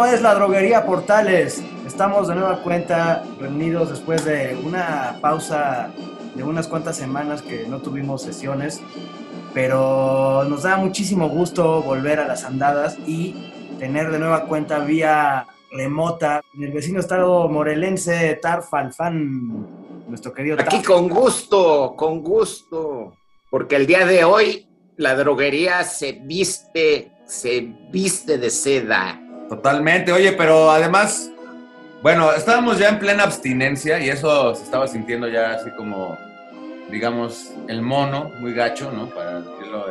Esto es la droguería Portales. Estamos de nueva cuenta reunidos después de una pausa de unas cuantas semanas que no tuvimos sesiones, pero nos da muchísimo gusto volver a las andadas y tener de nueva cuenta vía remota en el vecino estado morelense Tarfalfán, nuestro querido Aquí con gusto, con gusto, porque el día de hoy la droguería se viste, se viste de seda. Totalmente, oye, pero además, bueno, estábamos ya en plena abstinencia y eso se estaba sintiendo ya así como, digamos, el mono, muy gacho, ¿no? Para decirlo.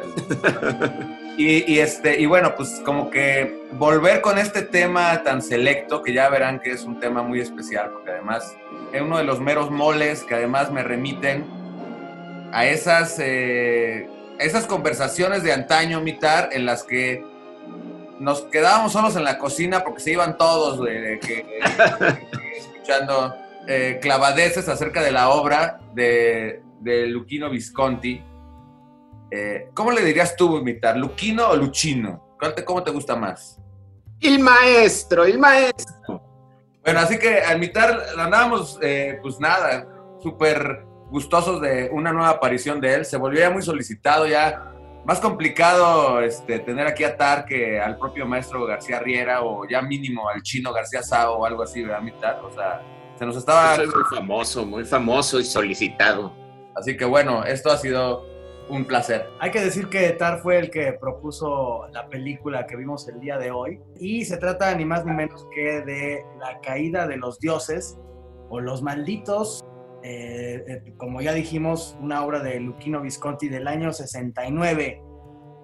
y, y, este, y bueno, pues como que volver con este tema tan selecto, que ya verán que es un tema muy especial, porque además es uno de los meros moles que además me remiten a esas, eh, esas conversaciones de antaño, Mitar, en las que nos quedábamos solos en la cocina porque se iban todos que, escuchando eh, clavadeces acerca de la obra de, de Luchino Visconti. Eh, ¿Cómo le dirías tú, imitar? ¿Luquino o Luchino? ¿Cómo te gusta más? El maestro, el maestro. Bueno, así que al imitar andábamos, eh, pues nada, súper gustosos de una nueva aparición de él. Se volvió ya muy solicitado, ya más complicado este, tener aquí a Tar que al propio maestro García Riera o ya mínimo al chino García Sao o algo así, ¿verdad, mitad? O sea, se nos estaba... Soy muy famoso, muy famoso y solicitado. Así que bueno, esto ha sido un placer. Hay que decir que Tar fue el que propuso la película que vimos el día de hoy y se trata ni más ni menos que de la caída de los dioses o los malditos eh, eh, como ya dijimos, una obra de Luchino Visconti del año 69,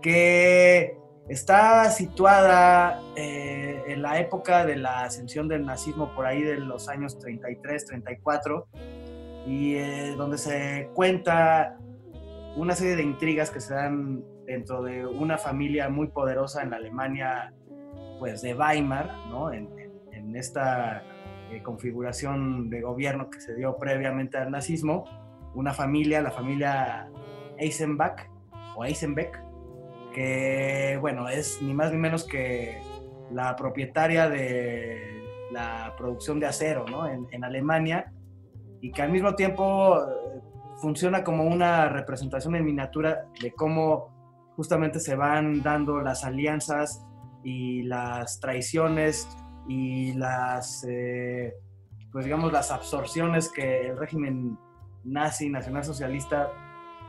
que está situada eh, en la época de la ascensión del nazismo, por ahí de los años 33, 34, y donde se cuenta una serie de intrigas que se dan dentro de una familia muy poderosa en la Alemania, pues de Weimar, ¿no? en, en esta eh, configuración de gobierno que se dio previamente al nazismo, una familia, la familia Eisenbach o Eisenbeck, que bueno, es ni más ni menos que la propietaria de la producción de acero ¿no? en, Alemania y que al mismo tiempo eh, funciona como una representación en miniatura de cómo justamente se van dando las alianzas y las traiciones y las, eh, pues digamos, las absorciones que el régimen nazi, nacionalsocialista,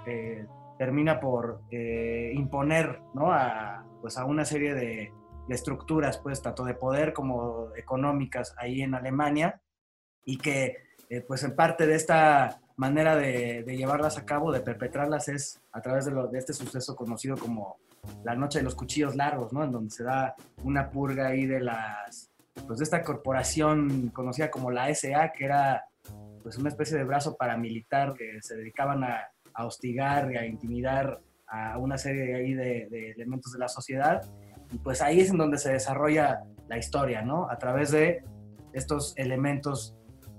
eh, termina por eh, imponer ¿no? a, pues a una serie de, estructuras, pues tanto de poder como económicas ahí en Alemania, y que pues en parte de esta manera de, llevarlas a cabo, de perpetrarlas, es a través de, de este suceso conocido como la noche de los cuchillos largos, ¿no? En donde se da una purga ahí de las pues de esta corporación conocida como la SA, que era pues una especie de brazo paramilitar que se dedicaban a, hostigar y a intimidar a una serie ahí de, elementos de la sociedad. Y pues ahí es en donde se desarrolla la historia, ¿no? A través de estos elementos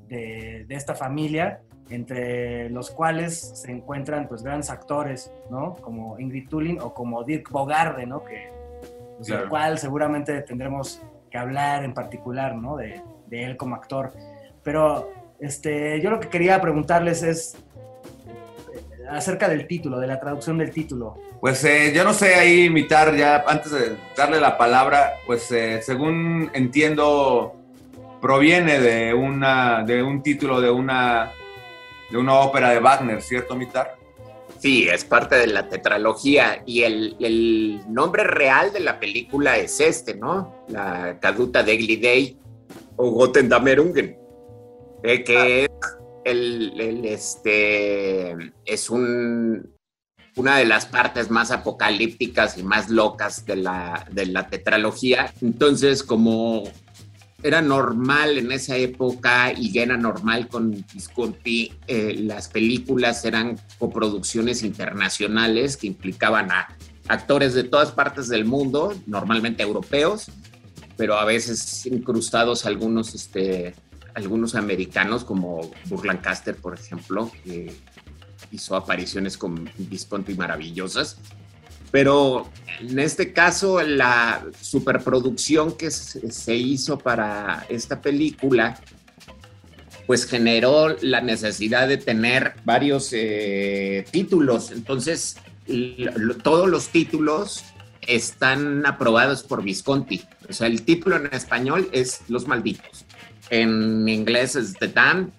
de, de esta familia, entre los cuales se encuentran pues grandes actores, ¿no? Como Ingrid Tulin o como Dirk Bogarde, ¿no? Que, pues, el cual seguramente tendremos que hablar en particular, ¿no? De, de, él como actor. Pero este, yo lo que quería preguntarles es acerca del título, de la traducción del título. Pues eh, yo no sé ahí imitar ya, antes de darle la palabra, pues eh, según entiendo, proviene de, una, de un título de una, de una ópera de Wagner, ¿cierto, Mitar? Sí, es parte de la tetralogía y el, nombre real de la película es este, ¿no? La Caduta de Day o Gotendamerungen, eh, que es, el, este, es un, una de las partes más apocalípticas y más locas de la, de la tetralogía. Entonces, como era normal en esa época y era normal con Visconti, eh, las películas eran coproducciones internacionales que implicaban a actores de todas partes del mundo, normalmente europeos, pero a veces incrustados algunos, este, algunos americanos como Burl Lancaster, por ejemplo, que hizo apariciones con Visconti maravillosas. Pero en este caso, la superproducción que se hizo para esta película, pues generó la necesidad de tener varios eh, títulos. Entonces, todos los títulos están aprobados por Visconti. O sea, el título en español es Los Malditos. En inglés es The Damned.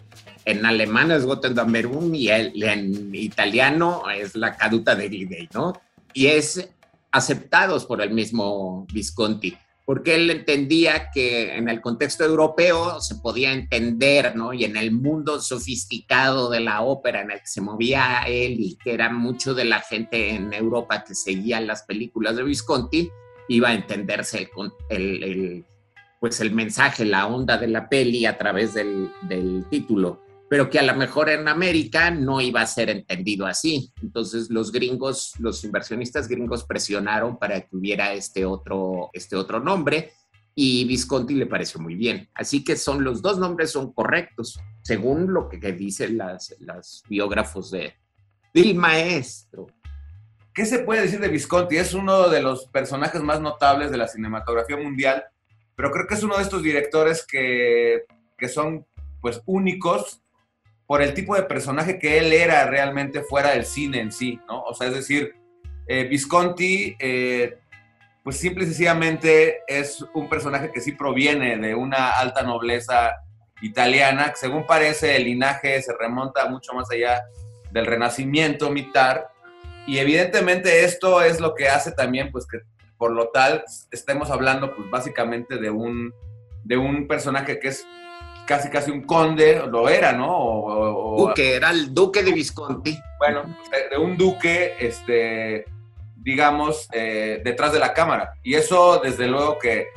En alemán es Gottendammerung y en italiano es La Caduta de Day, ¿no? Y es aceptados por el mismo Visconti porque él entendía que en el contexto europeo se podía entender, ¿no? Y en el mundo sofisticado de la ópera en el que se movía él y que era mucho de la gente en Europa que seguía las películas de Visconti, iba a entenderse el, pues el mensaje, la onda de la peli a través del, del título pero que a lo mejor en América no iba a ser entendido así. Entonces los gringos, los inversionistas gringos presionaron para que hubiera este otro, este otro nombre y Visconti le pareció muy bien. Así que son los dos nombres son correctos, según lo que, dicen las, las biógrafos de, del maestro. ¿Qué se puede decir de Visconti? Es uno de los personajes más notables de la cinematografía mundial, pero creo que es uno de estos directores que, que son pues únicos por el tipo de personaje que él era realmente fuera del cine en sí, ¿no? O sea, es decir, eh, Visconti, eh, pues simple y sencillamente es un personaje que sí proviene de una alta nobleza italiana, que según parece el linaje se remonta mucho más allá del renacimiento militar, y evidentemente esto es lo que hace también, pues que por lo tal estemos hablando, pues básicamente de un, de un personaje que es casi casi un conde, lo era, ¿no? O, duque, era el duque de Visconti. Bueno, de un duque, este, digamos, eh, detrás de la cámara. Y eso, desde luego que,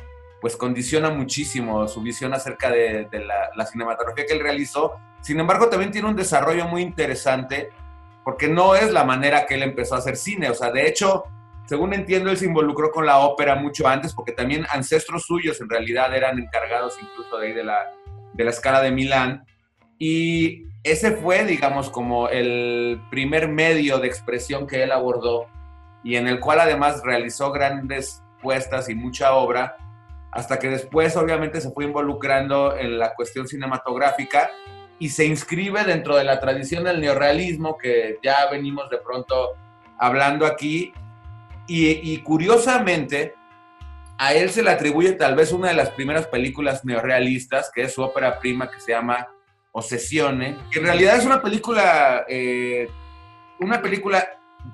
pues condiciona muchísimo su visión acerca de, la, cinematografía que él realizó. Sin embargo, también tiene un desarrollo muy interesante, porque no es la manera que él empezó a hacer cine. O sea, de hecho, según entiendo, él se involucró con la ópera mucho antes, porque también ancestros suyos en realidad eran encargados incluso de ahí de la, de la escala de Milán. Y ese fue, digamos, como el primer medio de expresión que él abordó y en el cual además realizó grandes puestas y mucha obra, hasta que después obviamente se fue involucrando en la cuestión cinematográfica y se inscribe dentro de la tradición del neorrealismo que ya venimos de pronto hablando aquí. Y, curiosamente, a él se le atribuye tal vez una de las primeras películas neorealistas, que es su ópera prima que se llama Obsesione, que en realidad es una película, eh, una película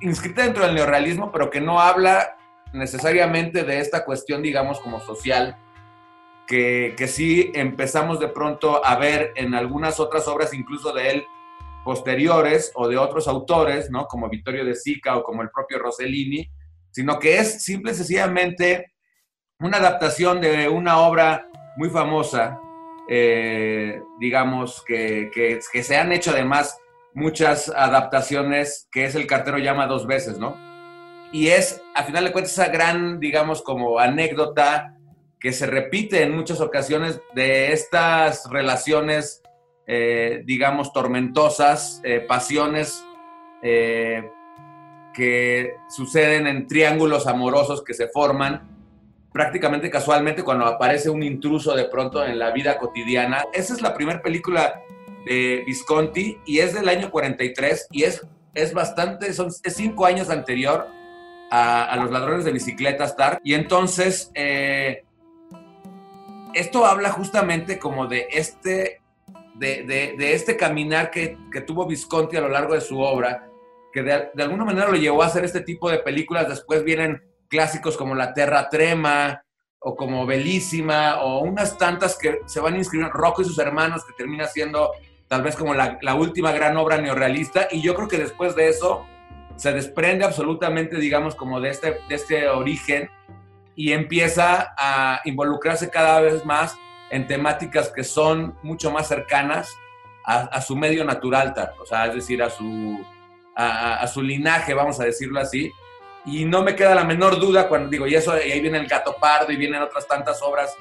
inscrita dentro del neorealismo, pero que no habla necesariamente de esta cuestión, digamos, como social, que, que sí empezamos de pronto a ver en algunas otras obras, incluso de él, posteriores o de otros autores, ¿no? Como Vittorio de Sica o como el propio Rossellini, sino que es simple y sencillamente una adaptación de una obra muy famosa, eh, digamos, que, que, se han hecho además muchas adaptaciones, que es El cartero llama dos veces, ¿no? Y es, a final de cuentas, esa gran, digamos, como anécdota que se repite en muchas ocasiones de estas relaciones, eh, digamos, tormentosas, eh, pasiones que suceden en triángulos amorosos que se forman prácticamente casualmente cuando aparece un intruso de pronto en la vida cotidiana. Esa es la primera película de Visconti y es del año 43 y es, es bastante, son, es cinco años anterior a, Los Ladrones de Bicicletas Star. Y entonces, eh, esto habla justamente como de este, de, de, este caminar que, que, tuvo Visconti a lo largo de su obra, que de, de alguna manera lo llevó a hacer este tipo de películas. Después vienen clásicos como La Terra Trema o como Belísima o unas tantas que se van a inscribir, Rocco y sus hermanos, que termina siendo tal vez como la, última gran obra neorrealista. Y yo creo que después de eso se desprende absolutamente, digamos, como de este, de este origen y empieza a involucrarse cada vez más en temáticas que son mucho más cercanas a, su medio natural, o sea, es decir, a su, a su linaje, vamos a decirlo así, y no me queda la menor duda cuando digo, y eso, y ahí viene el gato pardo y vienen otras tantas obras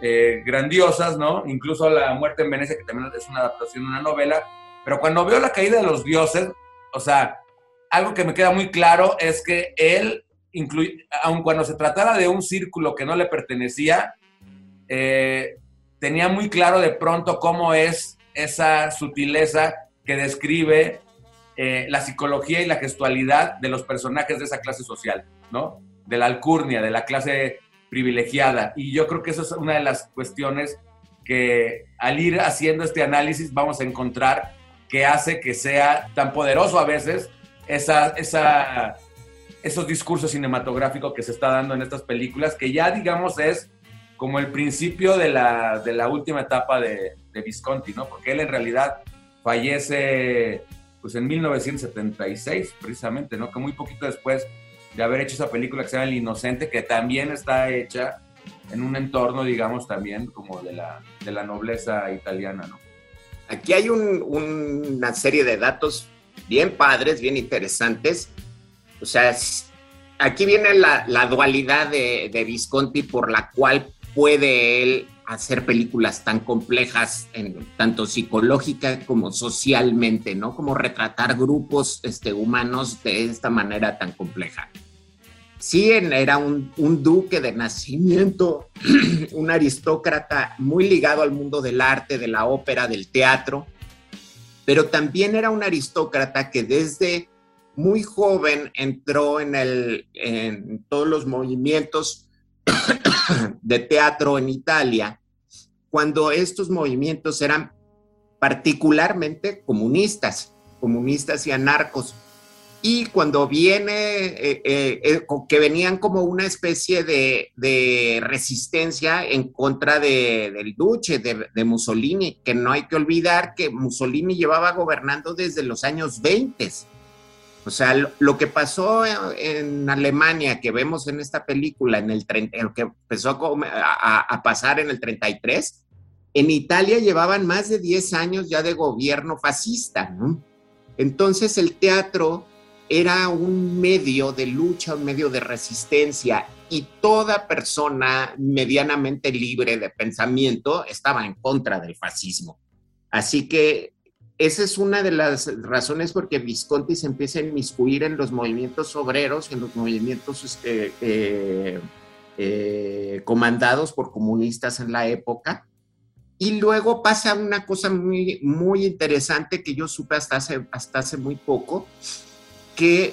eh, grandiosas, ¿no? Incluso La muerte en Venecia, que también es una adaptación de una novela. Pero cuando veo la caída de los dioses, o sea, algo que me queda muy claro es que él aun cuando se tratara de un círculo que no le pertenecía, eh, tenía muy claro de pronto cómo es esa sutileza que describe eh, la psicología y la gestualidad de los personajes de esa clase social, ¿no? De la alcurnia, de la clase privilegiada. Y yo creo que esa es una de las cuestiones que al ir haciendo este análisis vamos a encontrar que hace que sea tan poderoso a veces esa, esa, esos discursos cinematográficos que se está dando en estas películas, que ya digamos es como el principio de la, de la última etapa de, de, Visconti, ¿no? Porque él en realidad fallece pues en 1976, precisamente, ¿no? Que muy poquito después de haber hecho esa película que se llama El Inocente, que también está hecha en un entorno, digamos, también como de la, de la nobleza italiana, ¿no? Aquí hay un, una serie de datos bien padres, bien interesantes. O sea, aquí viene la, la dualidad de, de, Visconti por la cual puede él hacer películas tan complejas, tanto psicológica como socialmente, ¿no? Como retratar grupos este, humanos de esta manera tan compleja. Sí, era un, duque de nacimiento, un aristócrata muy ligado al mundo del arte, de la ópera, del teatro, pero también era un aristócrata que desde muy joven entró en todos los movimientos de teatro en Italia, cuando estos movimientos eran particularmente comunistas, comunistas y anarcos. Y cuando viene, eh, eh, eh, que venían como una especie de, resistencia en contra de, del Duce, de, de, Mussolini, que no hay que olvidar que Mussolini llevaba gobernando desde los años 20 o sea, lo, que pasó en, Alemania, que vemos en esta película, en el, lo que empezó a, pasar en el 33, en Italia llevaban más de 10 años ya de gobierno fascista, ¿no? Entonces el teatro era un medio de lucha, un medio de resistencia y toda persona medianamente libre de pensamiento estaba en contra del fascismo. Así que esa es una de las razones por que Visconti se empieza a inmiscuir en los movimientos obreros, en los movimientos este, eh, eh, comandados por comunistas en la época. Y luego pasa una cosa muy, muy interesante que yo supe hasta hace, hasta hace muy poco, que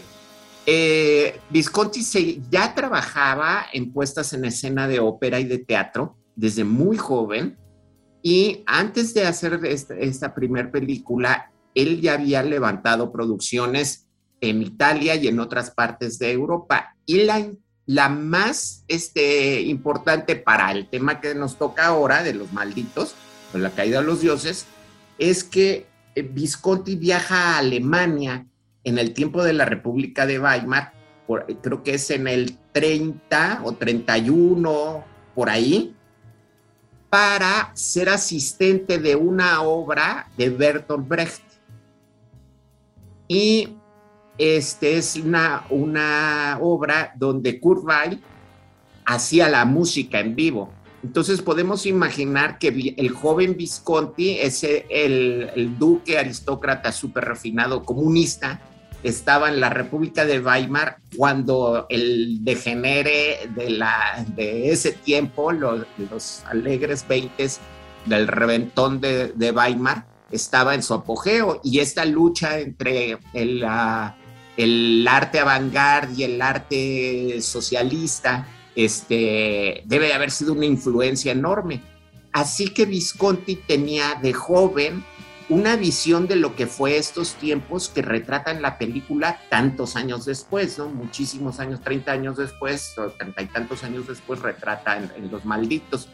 eh, Visconti se, ya trabajaba en puestas en escena de ópera y de teatro desde muy joven y antes de hacer esta, esta primer película, él ya había levantado producciones en Italia y en otras partes de Europa. Y la, la más este, importante para el tema que nos toca ahora, de los malditos, de la caída de los dioses, es que eh, Visconti viaja a Alemania en el tiempo de la República de Weimar, creo que es en el 30 o 31, por ahí, para ser asistente de una obra de Bertolt Brecht. Y este es una, una obra donde Kurt Weill hacía la música en vivo. Entonces podemos imaginar que el joven Visconti, ese, el, el duque aristócrata súper refinado comunista, estaba en la República de Weimar cuando el degenere de, la, de ese tiempo, los, alegres veintes del reventón de, Weimar, estaba en su apogeo y esta lucha entre el, el arte avant y el arte socialista este, debe de haber sido una influencia enorme. Así que Visconti tenía de joven una visión de lo que fue estos tiempos que retratan la película tantos años después, ¿no? Muchísimos años, 30 años después, o treinta y tantos años después, retrata en, Los Malditos.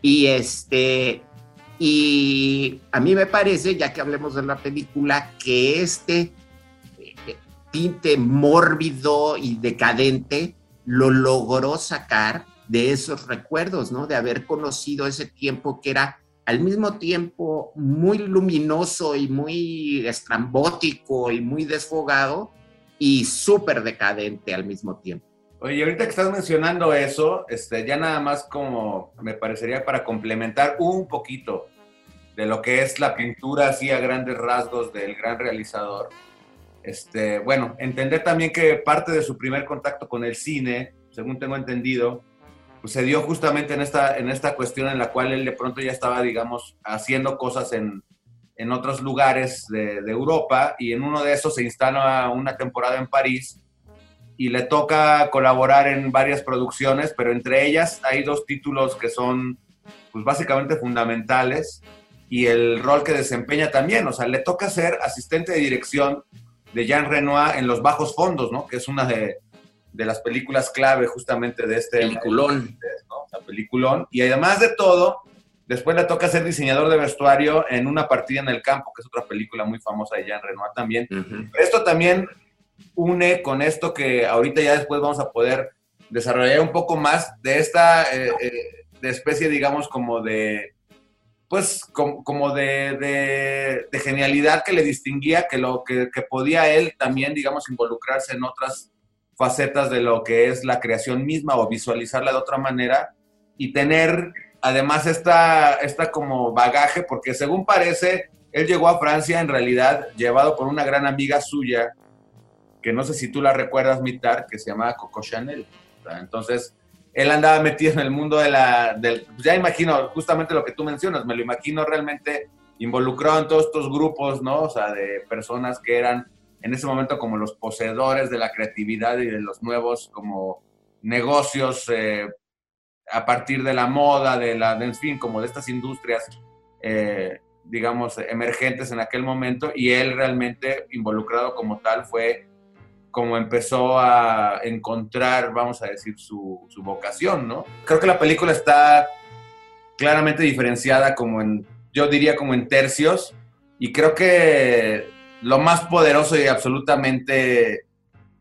Y este, y a mí me parece, ya que hablemos de la película, que este eh, tinte mórbido y decadente lo logró sacar de esos recuerdos, ¿no? De haber conocido ese tiempo que era al mismo tiempo muy luminoso y muy estrambótico y muy desfogado y súper decadente al mismo tiempo. Oye, ahorita que estás mencionando eso, este, ya nada más como me parecería para complementar un poquito de lo que es la pintura así a grandes rasgos del gran realizador. este, bueno, entender también que parte de su primer contacto con el cine, según tengo entendido, se dio justamente en esta, en esta cuestión en la cual él de pronto ya estaba, digamos, haciendo cosas en, en otros lugares de, de, Europa y en uno de esos se instala una temporada en París y le toca colaborar en varias producciones, pero entre ellas hay dos títulos que son pues básicamente fundamentales y el rol que desempeña también, o sea, le toca ser asistente de dirección de Jean Renoir en Los Bajos Fondos, ¿no? Que es una de, de las películas clave justamente de este... Peliculón. ¿no? peliculón. Y además de todo, después le toca ser diseñador de vestuario en Una partida en el campo, que es otra película muy famosa de Jean Renoir también. Esto también une con esto que ahorita ya después vamos a poder desarrollar un poco más de esta eh, eh, de especie, digamos, como de pues como, de, genialidad que le distinguía, que, lo, que, podía él también, digamos, involucrarse en otras facetas de lo que es la creación misma o visualizarla de otra manera y tener además esta, esta como bagaje, porque según parece, él llegó a Francia en realidad llevado por una gran amiga suya, que no sé si tú la recuerdas, Mitar, que se llamaba Coco Chanel. Entonces, él andaba metido en el mundo de la, del, ya imagino justamente lo que tú mencionas, me lo imagino realmente involucrado en todos estos grupos, ¿no? O sea, de personas que eran en ese momento como los poseedores de la creatividad y de los nuevos como negocios eh, a partir de la moda, de la, en fin, como de estas industrias, eh, digamos, emergentes en aquel momento, y él realmente involucrado como tal fue como empezó a encontrar, vamos a decir, su, vocación, ¿no? Creo que la película está claramente diferenciada como en, yo diría como en tercios, y creo que lo más poderoso y absolutamente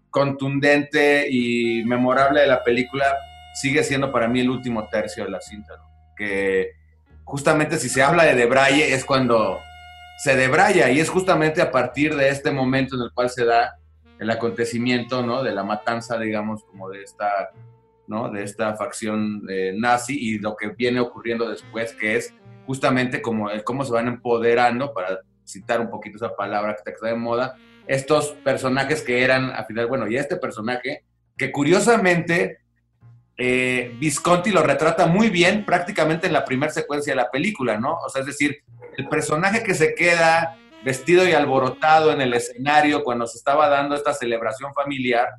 contundente y memorable de la película sigue siendo para mí el último tercio de la cinta, ¿no? Que justamente si se habla de Debraye es cuando se debraya y es justamente a partir de este momento en el cual se da el acontecimiento, ¿no? De la matanza, digamos, como de esta, ¿no? De esta facción eh, nazi y lo que viene ocurriendo después, que es justamente como cómo se van empoderando, para citar un poquito esa palabra que está de moda, estos personajes que eran, al final, bueno, y este personaje, que curiosamente eh, Visconti lo retrata muy bien prácticamente en la primera secuencia de la película, ¿no? O sea, es decir, el personaje que se queda vestido y alborotado en el escenario cuando se estaba dando esta celebración familiar,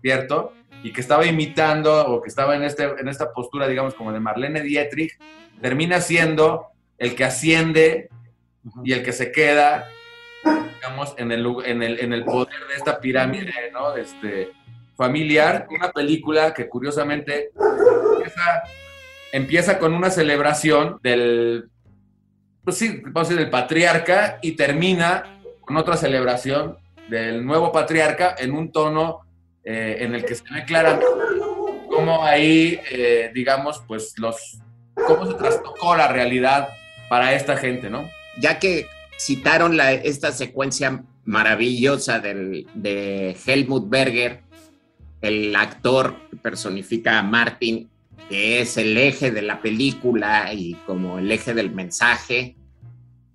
¿cierto? Y que estaba imitando o que estaba en, este, en esta postura, digamos, como de Marlene Dietrich, termina siendo el que asciende y el que se queda, digamos, en el, en el, en el poder de esta pirámide, ¿no? Este, familiar. Una película que curiosamente empieza, con una celebración del pues sí, vamos a del patriarca y termina con otra celebración del nuevo patriarca en un tono eh, en el que se ve claramente cómo ahí, eh, digamos, pues los, cómo se trastocó la realidad para esta gente, ¿no? Ya que citaron esta secuencia maravillosa del, de Helmut Berger, el actor que personifica a Martin que es el eje de la película y como el eje del mensaje,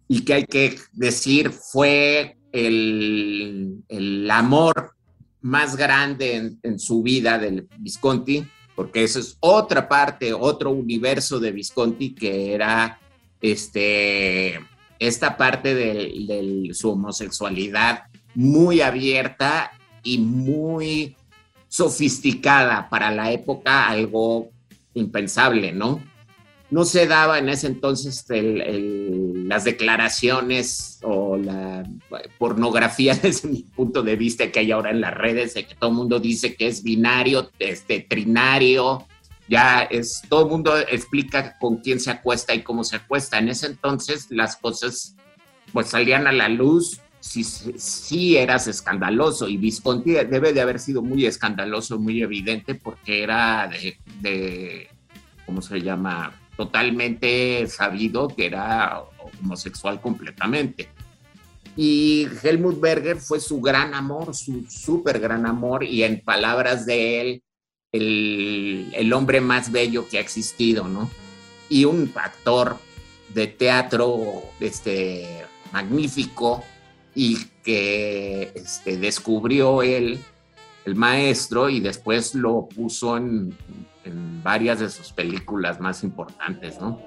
y que hay que decir fue el, el amor más grande en, su vida del Visconti, porque eso es otra parte, otro universo de Visconti que era este, esta parte de, su homosexualidad muy abierta y muy sofisticada para la época, algo impensable, ¿no? No se daba en ese entonces las declaraciones o la pornografía desde mi punto de vista que hay ahora en las redes, de que todo el mundo dice que es binario, este, trinario, ya es, todo mundo explica con quién se acuesta y cómo se acuesta. En ese entonces las cosas pues salían a la luz si, si eras escandaloso y Visconti debe de haber sido muy escandaloso, muy evidente porque era de, de ¿cómo se llama? Totalmente sabido que era homosexual completamente. Y Helmut Berger fue su gran amor, su súper gran amor, y en palabras de él, el, hombre más bello que ha existido, ¿no? Y un actor de teatro este, magnífico, y que este, descubrió él, el maestro, y después lo puso en, en varias de sus películas más importantes, ¿no?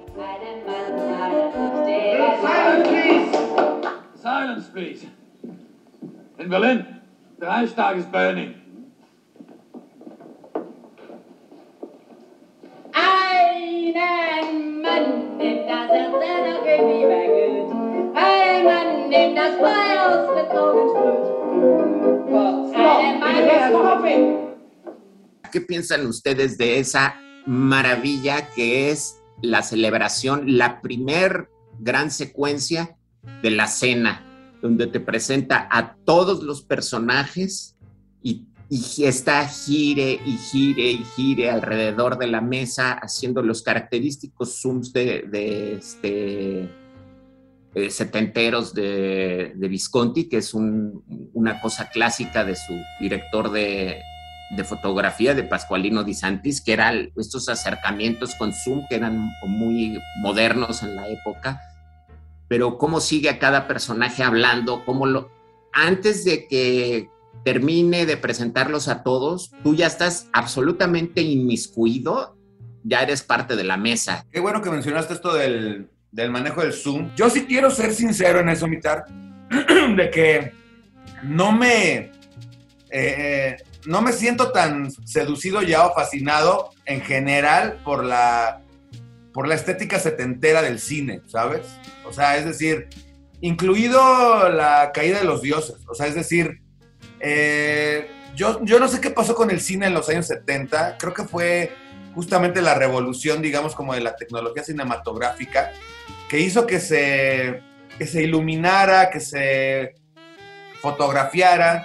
Silence, please. In Berlin, the Reichstag is burning. ¿Qué piensan ustedes de esa maravilla que es la celebración, la primer gran secuencia de la cena, donde te presenta a todos los personajes y, y está gire y gire y gire alrededor de la mesa, haciendo los característicos zooms de, de este, eh, setenteros de, de, Visconti, que es un, una cosa clásica de su director de, de fotografía de Pascualino Di Santis, que eran estos acercamientos con Zoom que eran muy modernos en la época, pero cómo sigue a cada personaje hablando, cómo lo... Antes de que termine de presentarlos a todos, tú ya estás absolutamente inmiscuido, ya eres parte de la mesa. Qué bueno que mencionaste esto del, del manejo del Zoom. Yo sí quiero ser sincero en eso, Mitar, de que no me... Eh, no me siento tan seducido ya o fascinado en general por la, por la estética setentera del cine, ¿sabes? O sea, es decir, incluido la caída de los dioses, o sea, es decir, eh, yo, yo no sé qué pasó con el cine en los años 70, creo que fue justamente la revolución, digamos, como de la tecnología cinematográfica, que hizo que se, que se iluminara, que se fotografiara,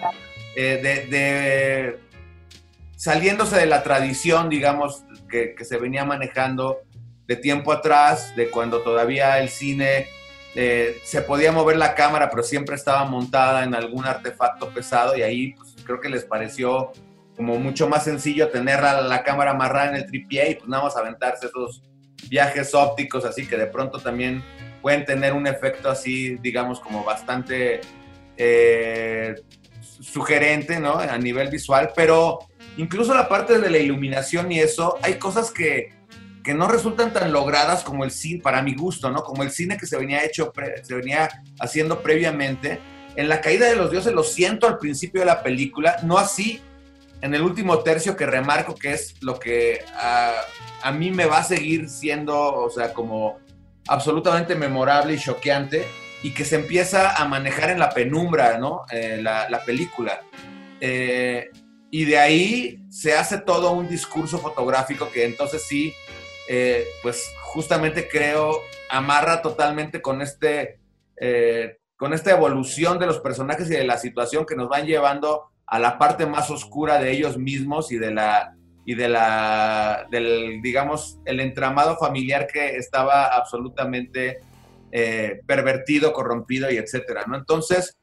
eh, de, saliéndose de la tradición, digamos, que, que, se venía manejando de tiempo atrás, de cuando todavía el cine eh, se podía mover la cámara, pero siempre estaba montada en algún artefacto pesado y ahí pues, creo que les pareció como mucho más sencillo tener la, la cámara amarrada en el tripié y pues nada más aventarse esos viajes ópticos así que de pronto también pueden tener un efecto así, digamos, como bastante eh, sugerente, ¿no? A nivel visual, pero incluso la parte de la iluminación y eso, hay cosas que, que no resultan tan logradas como el cine, para mi gusto, ¿no? Como el cine que se venía, hecho, se venía haciendo previamente. En la caída de los dioses lo siento al principio de la película, no así en el último tercio que remarco que es lo que a, mí me va a seguir siendo, o sea, como absolutamente memorable y choqueante y que se empieza a manejar en la penumbra, ¿no? Eh, la, la, película. Eh, y de ahí se hace todo un discurso fotográfico que entonces sí, eh, pues justamente creo amarra totalmente con este, eh, con esta evolución de los personajes y de la situación que nos van llevando a la parte más oscura de ellos mismos y de la y de la del digamos el entramado familiar que estaba absolutamente eh, pervertido, corrompido y etcétera, ¿no? Entonces,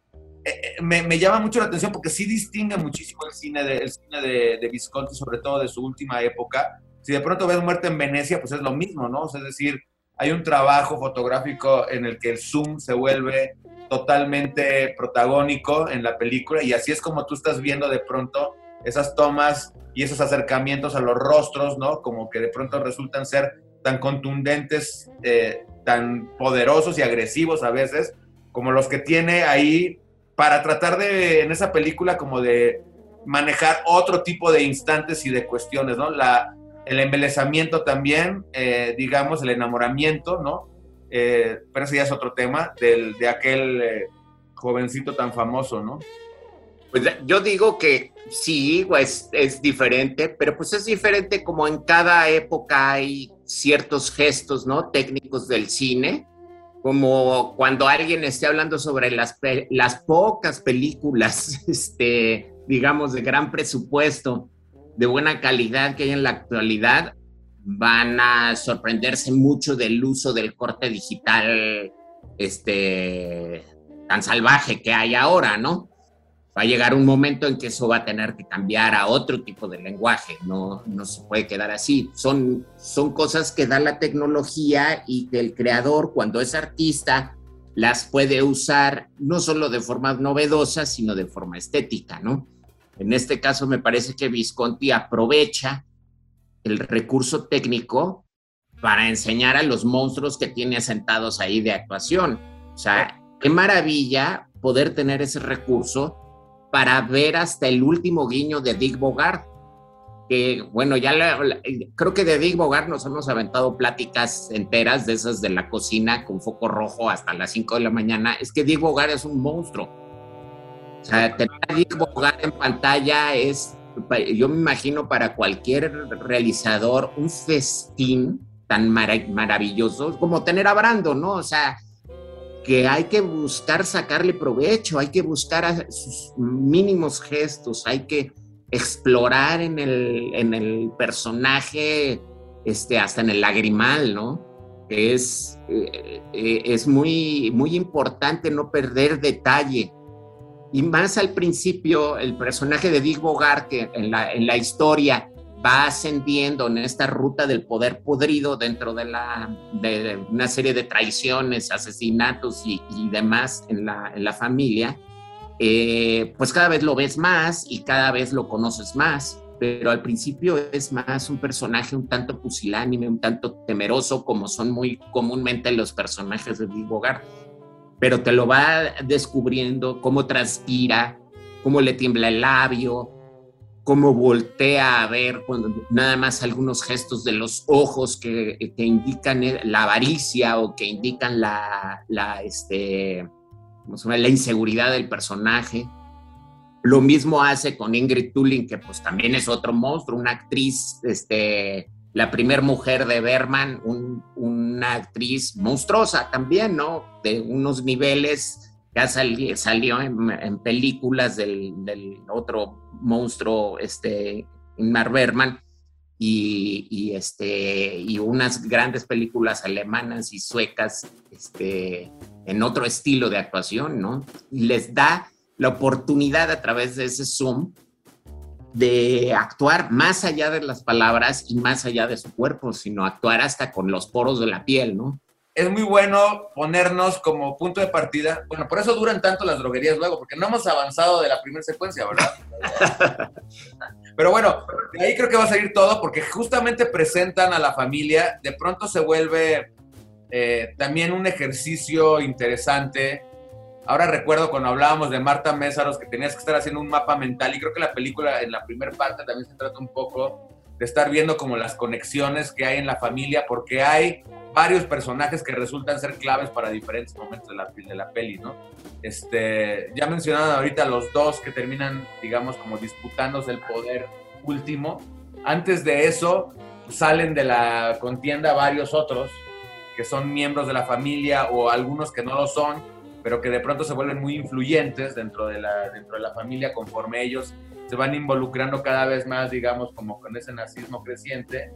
me, me, llama mucho la atención porque sí distingue muchísimo el cine, de, el cine de, de, Visconti, sobre todo de su última época. Si de pronto ves Muerte en Venecia, pues es lo mismo, ¿no? O sea, es decir, hay un trabajo fotográfico en el que el zoom se vuelve totalmente protagónico en la película y así es como tú estás viendo de pronto esas tomas y esos acercamientos a los rostros, ¿no? Como que de pronto resultan ser tan contundentes, eh, tan poderosos y agresivos a veces, como los que tiene ahí para tratar de, en esa película, como de manejar otro tipo de instantes y de cuestiones, ¿no? La, el embelezamiento también, eh, digamos, el enamoramiento, ¿no? Eh, pero ese ya es otro tema, del, de aquel eh, jovencito tan famoso, ¿no? Pues yo digo que sí, pues es diferente, pero pues es diferente como en cada época hay ciertos gestos, ¿no? Técnicos del cine, como cuando alguien esté hablando sobre las, las pocas películas, este, digamos, de gran presupuesto, de buena calidad que hay en la actualidad, van a sorprenderse mucho del uso del corte digital este, tan salvaje que hay ahora, ¿no? va a llegar un momento en que eso va a tener que cambiar a otro tipo de lenguaje, no, no se puede quedar así. Son, son cosas que da la tecnología y que el creador, cuando es artista, las puede usar no solo de forma novedosa, sino de forma estética, ¿no? En este caso me parece que Visconti aprovecha el recurso técnico para enseñar a los monstruos que tiene asentados ahí de actuación. O sea, qué maravilla poder tener ese recurso para ver hasta el último guiño de Dick Bogart. Que bueno, ya creo que de Dick Bogart nos hemos aventado pláticas enteras de esas de la cocina con foco rojo hasta las 5 de la mañana. Es que Dick Bogart es un monstruo. O sea, tener a Dick Bogart en pantalla es, yo me imagino para cualquier realizador, un festín tan maravilloso como tener a Brando, ¿no? O sea, que hay que buscar sacarle provecho, hay que buscar sus mínimos gestos, hay que explorar en el, en el personaje, este, hasta en el lagrimal, ¿no? Es, eh, eh, es muy, muy importante no perder detalle. Y más al principio, el personaje de Dick Bogart, que en la, en la historia va ascendiendo en esta ruta del poder podrido dentro de, la, de una serie de traiciones, asesinatos y, demás en la, en la familia, eh, pues cada vez lo ves más y cada vez lo conoces más, pero al principio es más un personaje un tanto pusilánime, un tanto temeroso, como son muy comúnmente los personajes de Big Bogart, pero te lo va descubriendo cómo transpira, cómo le tiembla el labio, cómo voltea a ver nada más algunos gestos de los ojos que, indican la avaricia o que indican la, este, la inseguridad del personaje. Lo mismo hace con Ingrid Tulin, que pues también es otro monstruo, una actriz, este, la primer mujer de Berman, una actriz monstruosa también, ¿no? De unos niveles ya salió en, películas del, otro monstruo, este, Ingmar Bergman, y, este, y unas grandes películas alemanas y suecas este, en otro estilo de actuación, ¿no? les da la oportunidad a través de ese Zoom de actuar más allá de las palabras y más allá de su cuerpo, sino actuar hasta con los poros de la piel, ¿no? es muy bueno ponernos como punto de partida. Bueno, por eso duran tanto las droguerías luego, porque no hemos avanzado de la primera secuencia, ¿verdad? Pero bueno, de ahí creo que va a salir todo, porque justamente presentan a la familia, de pronto se vuelve eh, también un ejercicio interesante. Ahora recuerdo cuando hablábamos de Marta Mésaros que tenías que estar haciendo un mapa mental y creo que la película en la primera parte también se trata un poco de estar viendo como las conexiones que hay en la familia, porque hay varios personajes que resultan ser claves para diferentes momentos de la, de la peli, ¿no? Este, ya mencionaron ahorita los dos que terminan, digamos, como disputándose el poder último. Antes de eso, salen de la contienda varios otros que son miembros de la familia o algunos que no lo son, pero que de pronto se vuelven muy influyentes dentro de la, dentro de la familia conforme ellos se van involucrando cada vez más, digamos, como con ese nazismo creciente.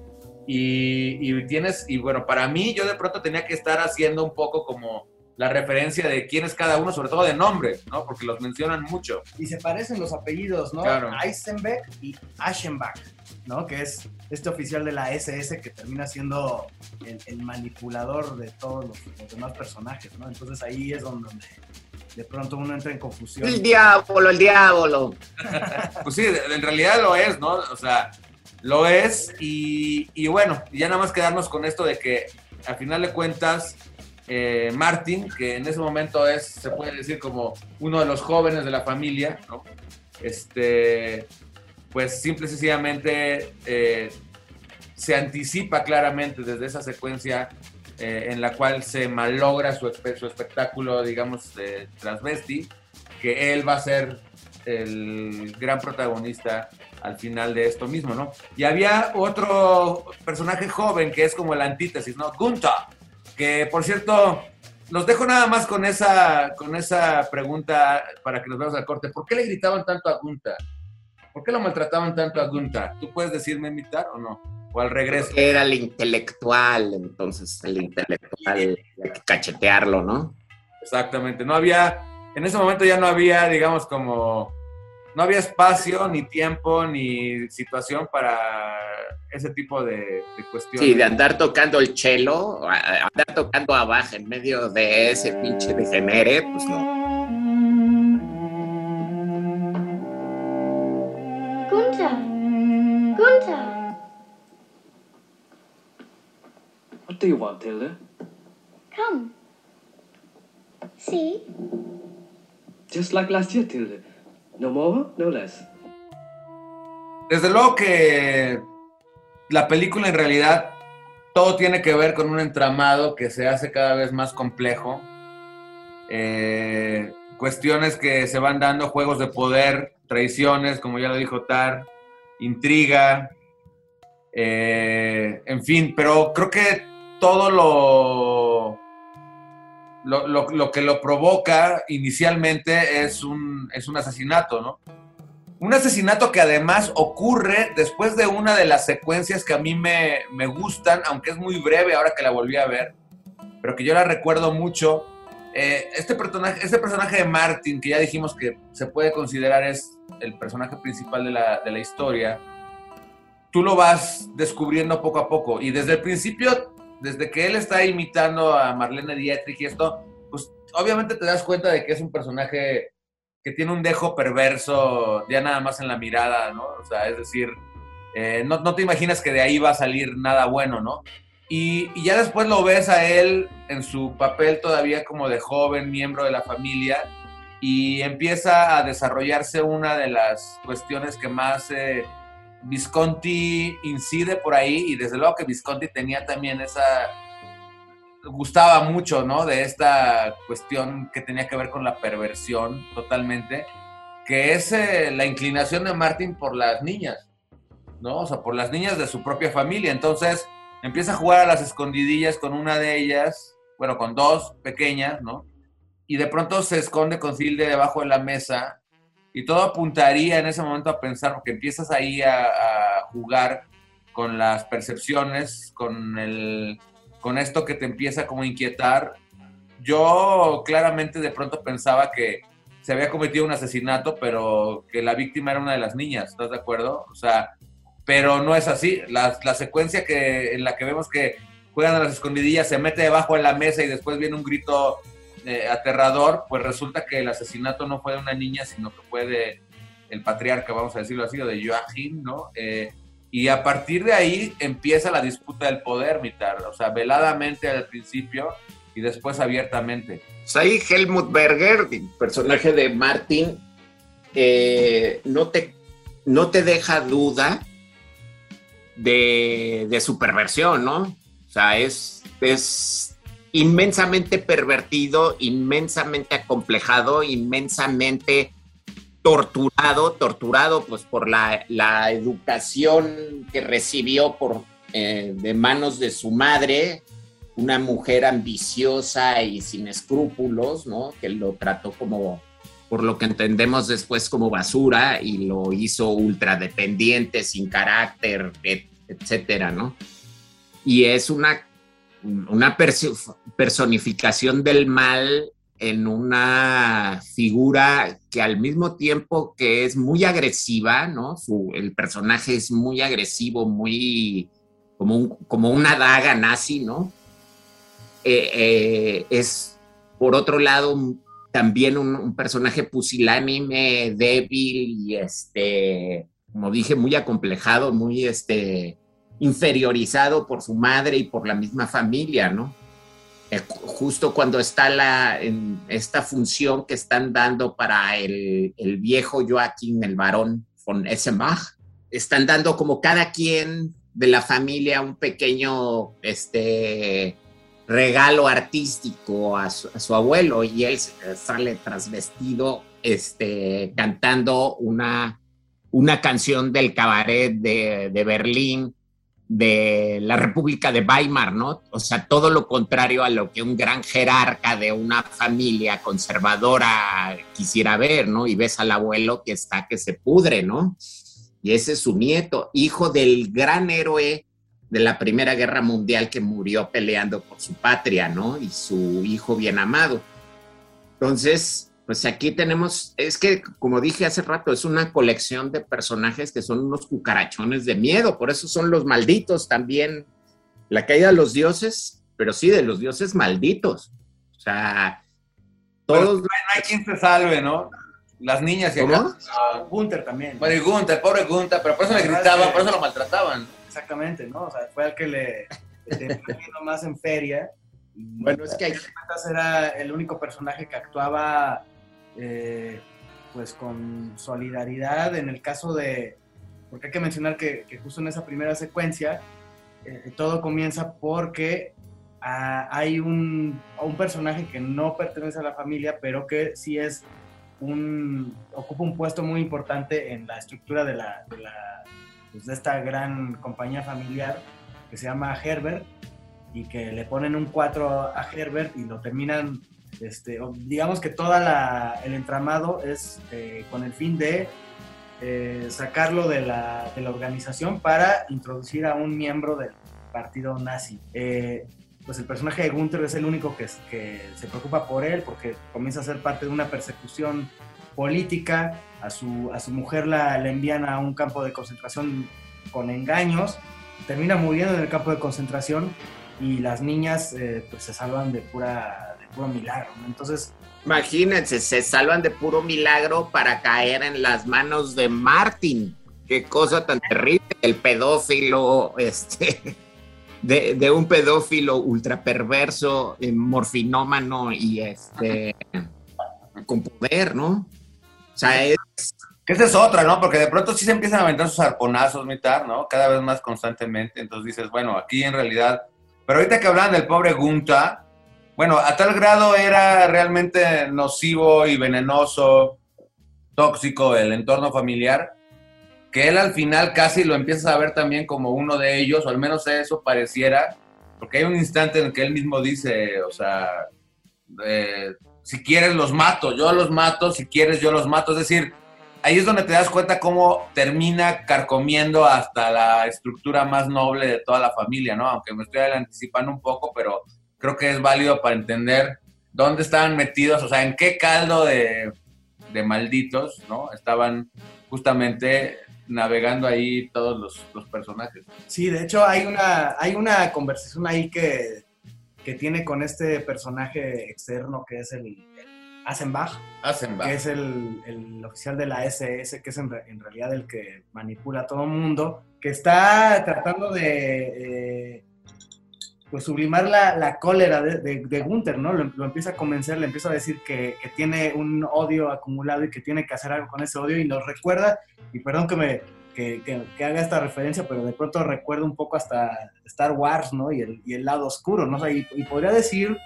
Y, tienes, y bueno, para mí yo de pronto tenía que estar haciendo un poco como la referencia de quién es cada uno, sobre todo de nombre, ¿no? Porque los mencionan mucho. Y se parecen los apellidos, ¿no? Claro. Eisenbeck y Aschenbach, ¿no? Que es este oficial de la SS que termina siendo el, manipulador de todos los, demás personajes, ¿no? Entonces ahí es donde de pronto uno entra en confusión. El diablo, el diablo. pues sí, en realidad lo es, ¿no? O sea, lo es y, bueno, ya nada más quedarnos con esto de que al final de cuentas eh, Martin, que en ese momento es, se puede decir como uno de los jóvenes de la familia. Este, pues simple y sencillamente eh, se anticipa claramente desde esa secuencia eh, en la cual se malogra su, espectáculo, digamos, de transvesti, que él va a ser el gran protagonista al final de esto mismo, ¿no? Y había otro personaje joven que es como la antítesis, ¿no? Gunther, que por cierto, los dejo nada más con esa, con esa pregunta para que nos veamos al corte. ¿Por qué le gritaban tanto a Gunther? ¿Por qué lo maltrataban tanto a Gunther? ¿Tú puedes decirme imitar o no? O al regreso. era el intelectual, entonces el intelectual, hay que cachetearlo, ¿no? Exactamente. No había, en ese momento ya no había, digamos, como no había espacio, ni tiempo, ni situación para ese tipo de, de cuestiones. Sí, de andar tocando el chelo, andar tocando abajo en medio de ese pinche degenere, pues no. Gunther! Gunther! What do you want, Tilda? Come. See? Just like last year, Tilda. No more, no less. Desde luego que la película en realidad todo tiene que ver con un entramado que se hace cada vez más complejo. Eh, cuestiones que se van dando, juegos de poder, traiciones, como ya lo dijo Tar, intriga, eh, en fin, pero creo que todo lo, lo, lo- lo que lo provoca inicialmente es un, es un asesinato, ¿no? Un asesinato que además ocurre después de una de las secuencias que a mí me, me gustan, aunque es muy breve ahora que la volví a ver, pero que yo la recuerdo mucho. Eh, este, personaje, este personaje de Martin, que ya dijimos que se puede considerar es el personaje principal de la, de la historia, tú lo vas descubriendo poco a poco. Y desde el principio, desde que él está imitando a Marlene Dietrich y esto, pues obviamente te das cuenta de que es un personaje que tiene un dejo perverso ya nada más en la mirada, ¿no? O sea, es decir, eh, no, no te imaginas que de ahí va a salir nada bueno, ¿no? Y, y ya después lo ves a él en su papel todavía como de joven miembro de la familia y empieza a desarrollarse una de las cuestiones que más eh, Visconti incide por ahí y desde luego que Visconti tenía también esa gustaba mucho, ¿no? De esta cuestión que tenía que ver con la perversión totalmente, que es eh, la inclinación de Martin por las niñas, ¿no? O sea, por las niñas de su propia familia. Entonces empieza a jugar a las escondidillas con una de ellas, bueno, con dos pequeñas, ¿no? Y de pronto se esconde con Tilde debajo de la mesa y todo apuntaría en ese momento a pensar, porque empiezas ahí a jugar con las percepciones, con el con esto que te empieza como a inquietar. Yo claramente de pronto pensaba que se había cometido un asesinato, pero que la víctima era una de las niñas, ¿estás de acuerdo? O sea, pero no es así. La, la secuencia que, en la que vemos que juegan a las escondidillas, se mete debajo de la mesa y después viene un grito eh, aterrador, pues resulta que el asesinato no fue de una niña, sino que fue de el patriarca, vamos a decirlo así, de Joachim, ¿no? Eh, y a partir de ahí empieza la disputa del poder, Mitar. O sea, veladamente al principio y después abiertamente. Pues ahí Helmut Berger, personaje de Martin, eh, no, te, no te deja duda de, de su perversión, ¿no? O sea, es, es inmensamente pervertido, inmensamente acomplejado, inmensamente torturado, torturado pues por la, la educación que recibió por, eh, de manos de su madre, una mujer ambiciosa y sin escrúpulos, ¿no? Que lo trató como, por lo que entendemos después, como basura y lo hizo ultradependiente, sin carácter, et- etcétera, ¿no? Y es una, una perso- personificación del mal en una figura que al mismo tiempo que es muy agresiva, ¿no? Su- el personaje es muy agresivo, muy como, un- como una daga nazi, ¿no? Eh, eh, es, por otro lado, también un, un personaje pusilánime, débil y, este, como dije, muy acomplejado, muy este, inferiorizado por su madre y por la misma familia, ¿no? Eh, ju- justo cuando está la, en esta función que están dando para el, el viejo Joaquín, el varón von Essenbach, están dando como cada quien de la familia un pequeño este, regalo artístico a su, abuelo y él sale trasvestido este, cantando una, una canción del cabaret de, de Berlín de la República de Weimar, ¿no? O sea, todo lo contrario a lo que un gran jerarca de una familia conservadora quisiera ver, ¿no? Y ves al abuelo que está que se pudre, ¿no? Y ese es su nieto, hijo del gran héroe de la Primera Guerra Mundial que murió peleando por su patria, ¿no? Y su hijo bien amado. Entonces, Pues aquí tenemos, es que como dije hace rato, es una colección de personajes que son unos cucarachones de miedo, por eso son los malditos también. La caída de los dioses, pero sí, de los dioses malditos. O sea, Pero todos... no hay quien se salve, ¿no? Las niñas y ¿Cómo? acá. Gunter también. Bueno, y Gunter, el pobre Gunter, pero por eso le gritaban, que- por eso lo maltrataban. Exactamente, ¿no? O sea, fue al que le, le más en feria. Bueno, es que cuentas era el único personaje que actuaba eh, pues con solidaridad en el caso de, porque hay que mencionar que, que justo en esa primera secuencia eh, todo comienza porque ah, hay un, un personaje que no pertenece a la familia, pero que sí es un, ocupa un puesto muy importante en la estructura de, la, de, pues, de esta gran compañía familiar que se llama Herbert y que le ponen un 4 a Herbert y lo terminan, este, digamos que todo el entramado es eh, con el fin de eh, sacarlo de la, de la organización para introducir a un miembro del partido nazi. Eh, pues el personaje de Gunther es el único que, que se preocupa por él porque comienza a ser parte de una persecución política. A su, a su mujer la, la envían a un campo de concentración con engaños. Termina muriendo en el campo de concentración y las niñas eh, pues se salvan de, pura, puro milagro. ¿no? Entonces, Imagínense, se salvan de puro milagro para caer en las manos de Martin. Qué cosa tan terrible, el pedófilo, este, de, de un pedófilo ultra perverso, eh, morfinómano y este, con poder, ¿no? O sea, es, esa es otra, ¿no? Porque de pronto sí se empiezan a aventar sus arponazos, ¿no? Cada vez más constantemente. Entonces dices, bueno, aquí en realidad. Pero ahorita que hablan del pobre Gunta, bueno, a tal grado era realmente nocivo y venenoso, tóxico el entorno familiar, que él al final casi lo empieza a ver también como uno de ellos, o al menos eso pareciera, porque hay un instante en el que él mismo dice, o sea, eh, si quieres los mato, yo los mato, si quieres yo los mato, es decir, ahí es donde te das cuenta cómo termina carcomiendo hasta la estructura más noble de toda la familia, ¿no? Aunque me estoy anticipando un poco, pero creo que es válido para entender dónde estaban metidos, o sea, en qué caldo de, de malditos, ¿no? Estaban justamente navegando ahí todos los, los personajes. Sí, de hecho hay una, hay una conversación ahí que, que tiene con este personaje externo que es el, el Asenbach, Hacen que es el, el oficial de la SS, que es en, en realidad el que manipula a todo el mundo, que está tratando de eh, pues sublimar la, la cólera de, de, de Gunther, ¿no? Lo, lo empieza a convencer, le empieza a decir que, que tiene un odio acumulado y que tiene que hacer algo con ese odio y nos recuerda, y perdón que me que, que- que haga esta referencia, pero de pronto recuerdo un poco hasta Star Wars, ¿no? Y el, y el lado oscuro, ¿no? O sea, y, y podría decir,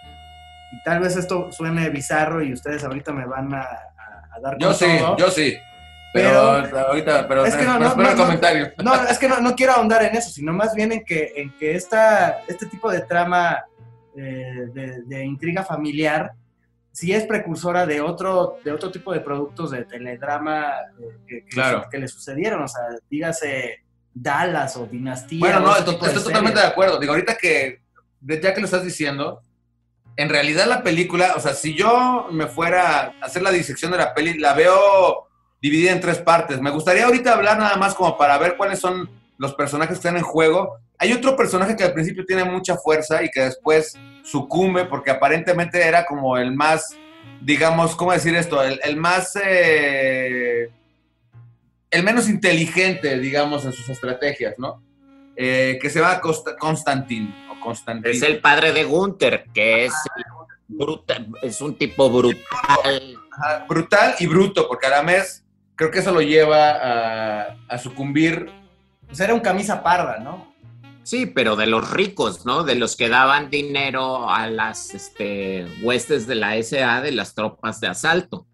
y tal vez esto suene bizarro y ustedes ahorita me van a, a- a dar Yo sí, todo. yo sí. Pero, ahorita, pero Es que no, no, no, no. comentario. No, es que no, no quiero ahondar en eso, sino más bien en que, en que esta, este tipo de trama eh, de, de intriga familiar sí es precursora de otro, de otro tipo de productos de teledrama eh, que, que, Claro. que le sucedieron, o sea, dígase Dallas o Dinastía. Bueno, no, estoy, estoy totalmente de acuerdo. Digo, ahorita que, ya que lo estás diciendo, en realidad la película, o sea, si yo me fuera a hacer la disección de la peli, la veo dividida en tres partes. Me gustaría ahorita hablar nada más como para ver cuáles son los personajes que están en juego. Hay otro personaje que al principio tiene mucha fuerza y que después sucumbe porque aparentemente era como el más, digamos, ¿cómo decir esto? El, el más... eh, el menos inteligente, digamos, en sus estrategias, ¿no? Eh, que se llama Constantin. O Constantin. es el padre de Gunther, que es, bruta- es un tipo brutal. Ajá, brutal y bruto, porque a la vez creo que eso lo lleva a, a sucumbir. Pues era un camisa parda, ¿no? Sí, pero de los ricos, ¿no? De los que daban dinero a las este, huestes de la SA, de las tropas de asalto.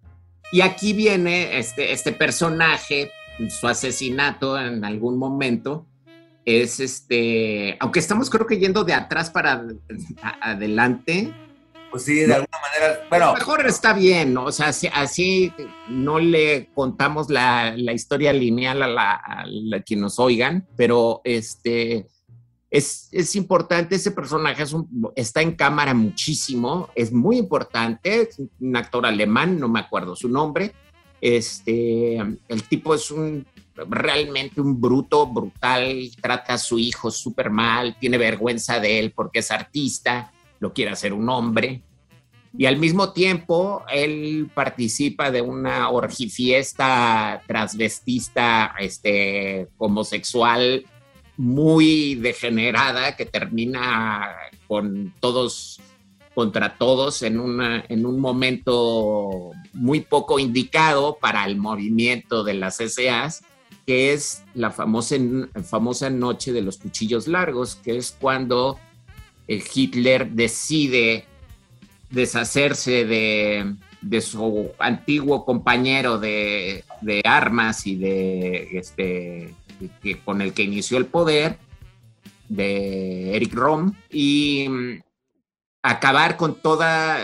Y aquí viene este, este personaje, su asesinato en algún momento, es este, aunque estamos creo que yendo de atrás para adelante, Pues sí, de alguna manera. Bueno, mejor está bien, ¿no? O sea, así, así no le contamos la, la historia lineal a, la, a la que nos oigan, pero este, Es, es importante, ese personaje es un- está en cámara muchísimo, es muy importante, es un actor alemán, no me acuerdo su nombre. Este, el tipo es un realmente un bruto, brutal, trata a su hijo súper mal, tiene vergüenza de él porque es artista, lo quiere hacer un hombre. Y al mismo tiempo, él participa de una orgifiesta transvestista, este, homosexual muy degenerada que termina con todos contra todos en, una, en un momento muy poco indicado para el movimiento de las SAs, que es la famosa, famosa noche de los cuchillos largos, que es cuando Hitler decide deshacerse de, de su antiguo compañero de, de armas y de este que, con el que inició el poder, de Eric Rom, y mm, acabar con toda,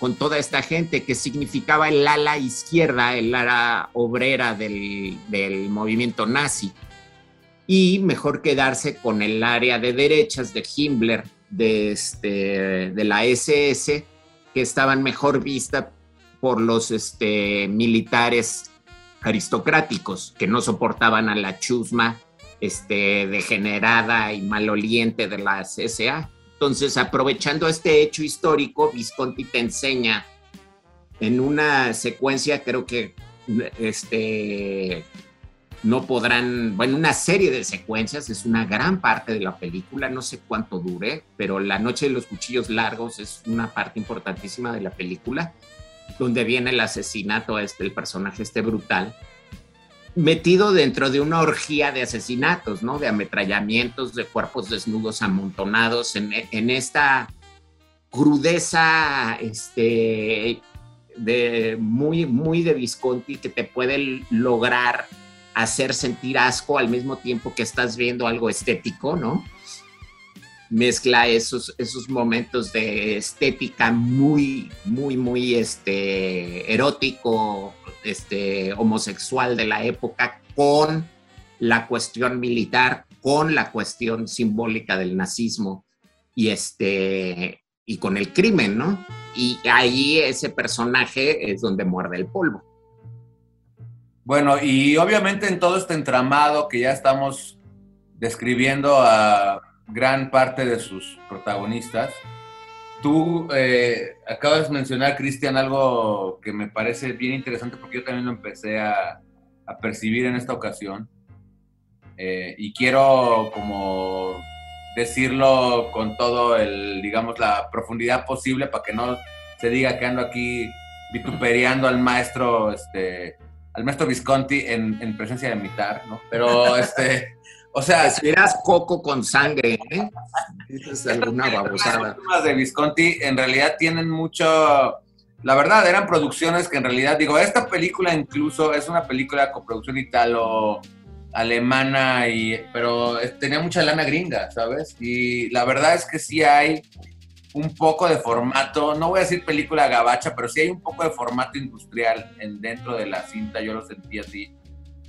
con toda esta gente que significaba el ala izquierda, el ala obrera del, del movimiento nazi. Y mejor quedarse con el área de derechas de Himmler, de, este, de la SS, que estaban mejor vistas por los este, militares aristocráticos que no soportaban a la chusma este, degenerada y maloliente de la SA. Entonces, aprovechando este hecho histórico, Visconti te enseña en una secuencia, creo que este, no podrán, bueno, una serie de secuencias, es una gran parte de la película, no sé cuánto dure, pero La Noche de los Cuchillos Largos es una parte importantísima de la película, donde viene el asesinato este, personaje este brutal, metido dentro de una orgía de asesinatos, ¿no? De ametrallamientos, de cuerpos desnudos amontonados en, en esta crudeza, este, de muy, muy de Visconti que te puede lograr hacer sentir asco al mismo tiempo que estás viendo algo estético, ¿no? Mezcla esos, esos momentos de estética muy, muy, muy este, erótico, este, homosexual de la época con la cuestión militar, con la cuestión simbólica del nazismo y, este, y con el crimen, ¿no? Y ahí ese personaje es donde muerde el polvo. Bueno, y obviamente en todo este entramado que ya estamos describiendo a gran parte de sus protagonistas, tú eh, acabas de mencionar, Cristian, algo que me parece bien interesante porque yo también lo empecé a, a percibir en esta ocasión. Eh, y quiero como decirlo con todo el, digamos, la profundidad posible para que no se diga que ando aquí vituperiando al maestro, este, al maestro Visconti en, en presencia de mitad, ¿no? Pero, este, o sea... Esperas coco con sangre, ¿eh? Es alguna babosada. Las de Visconti en realidad tienen mucho... La verdad, eran producciones que en realidad, digo, esta película incluso es una película con producción italo alemana y pero tenía mucha lana gringa, ¿sabes? Y la verdad es que sí hay un poco de formato, no voy a decir película gabacha, pero sí hay un poco de formato industrial en, dentro de la cinta, yo lo sentí así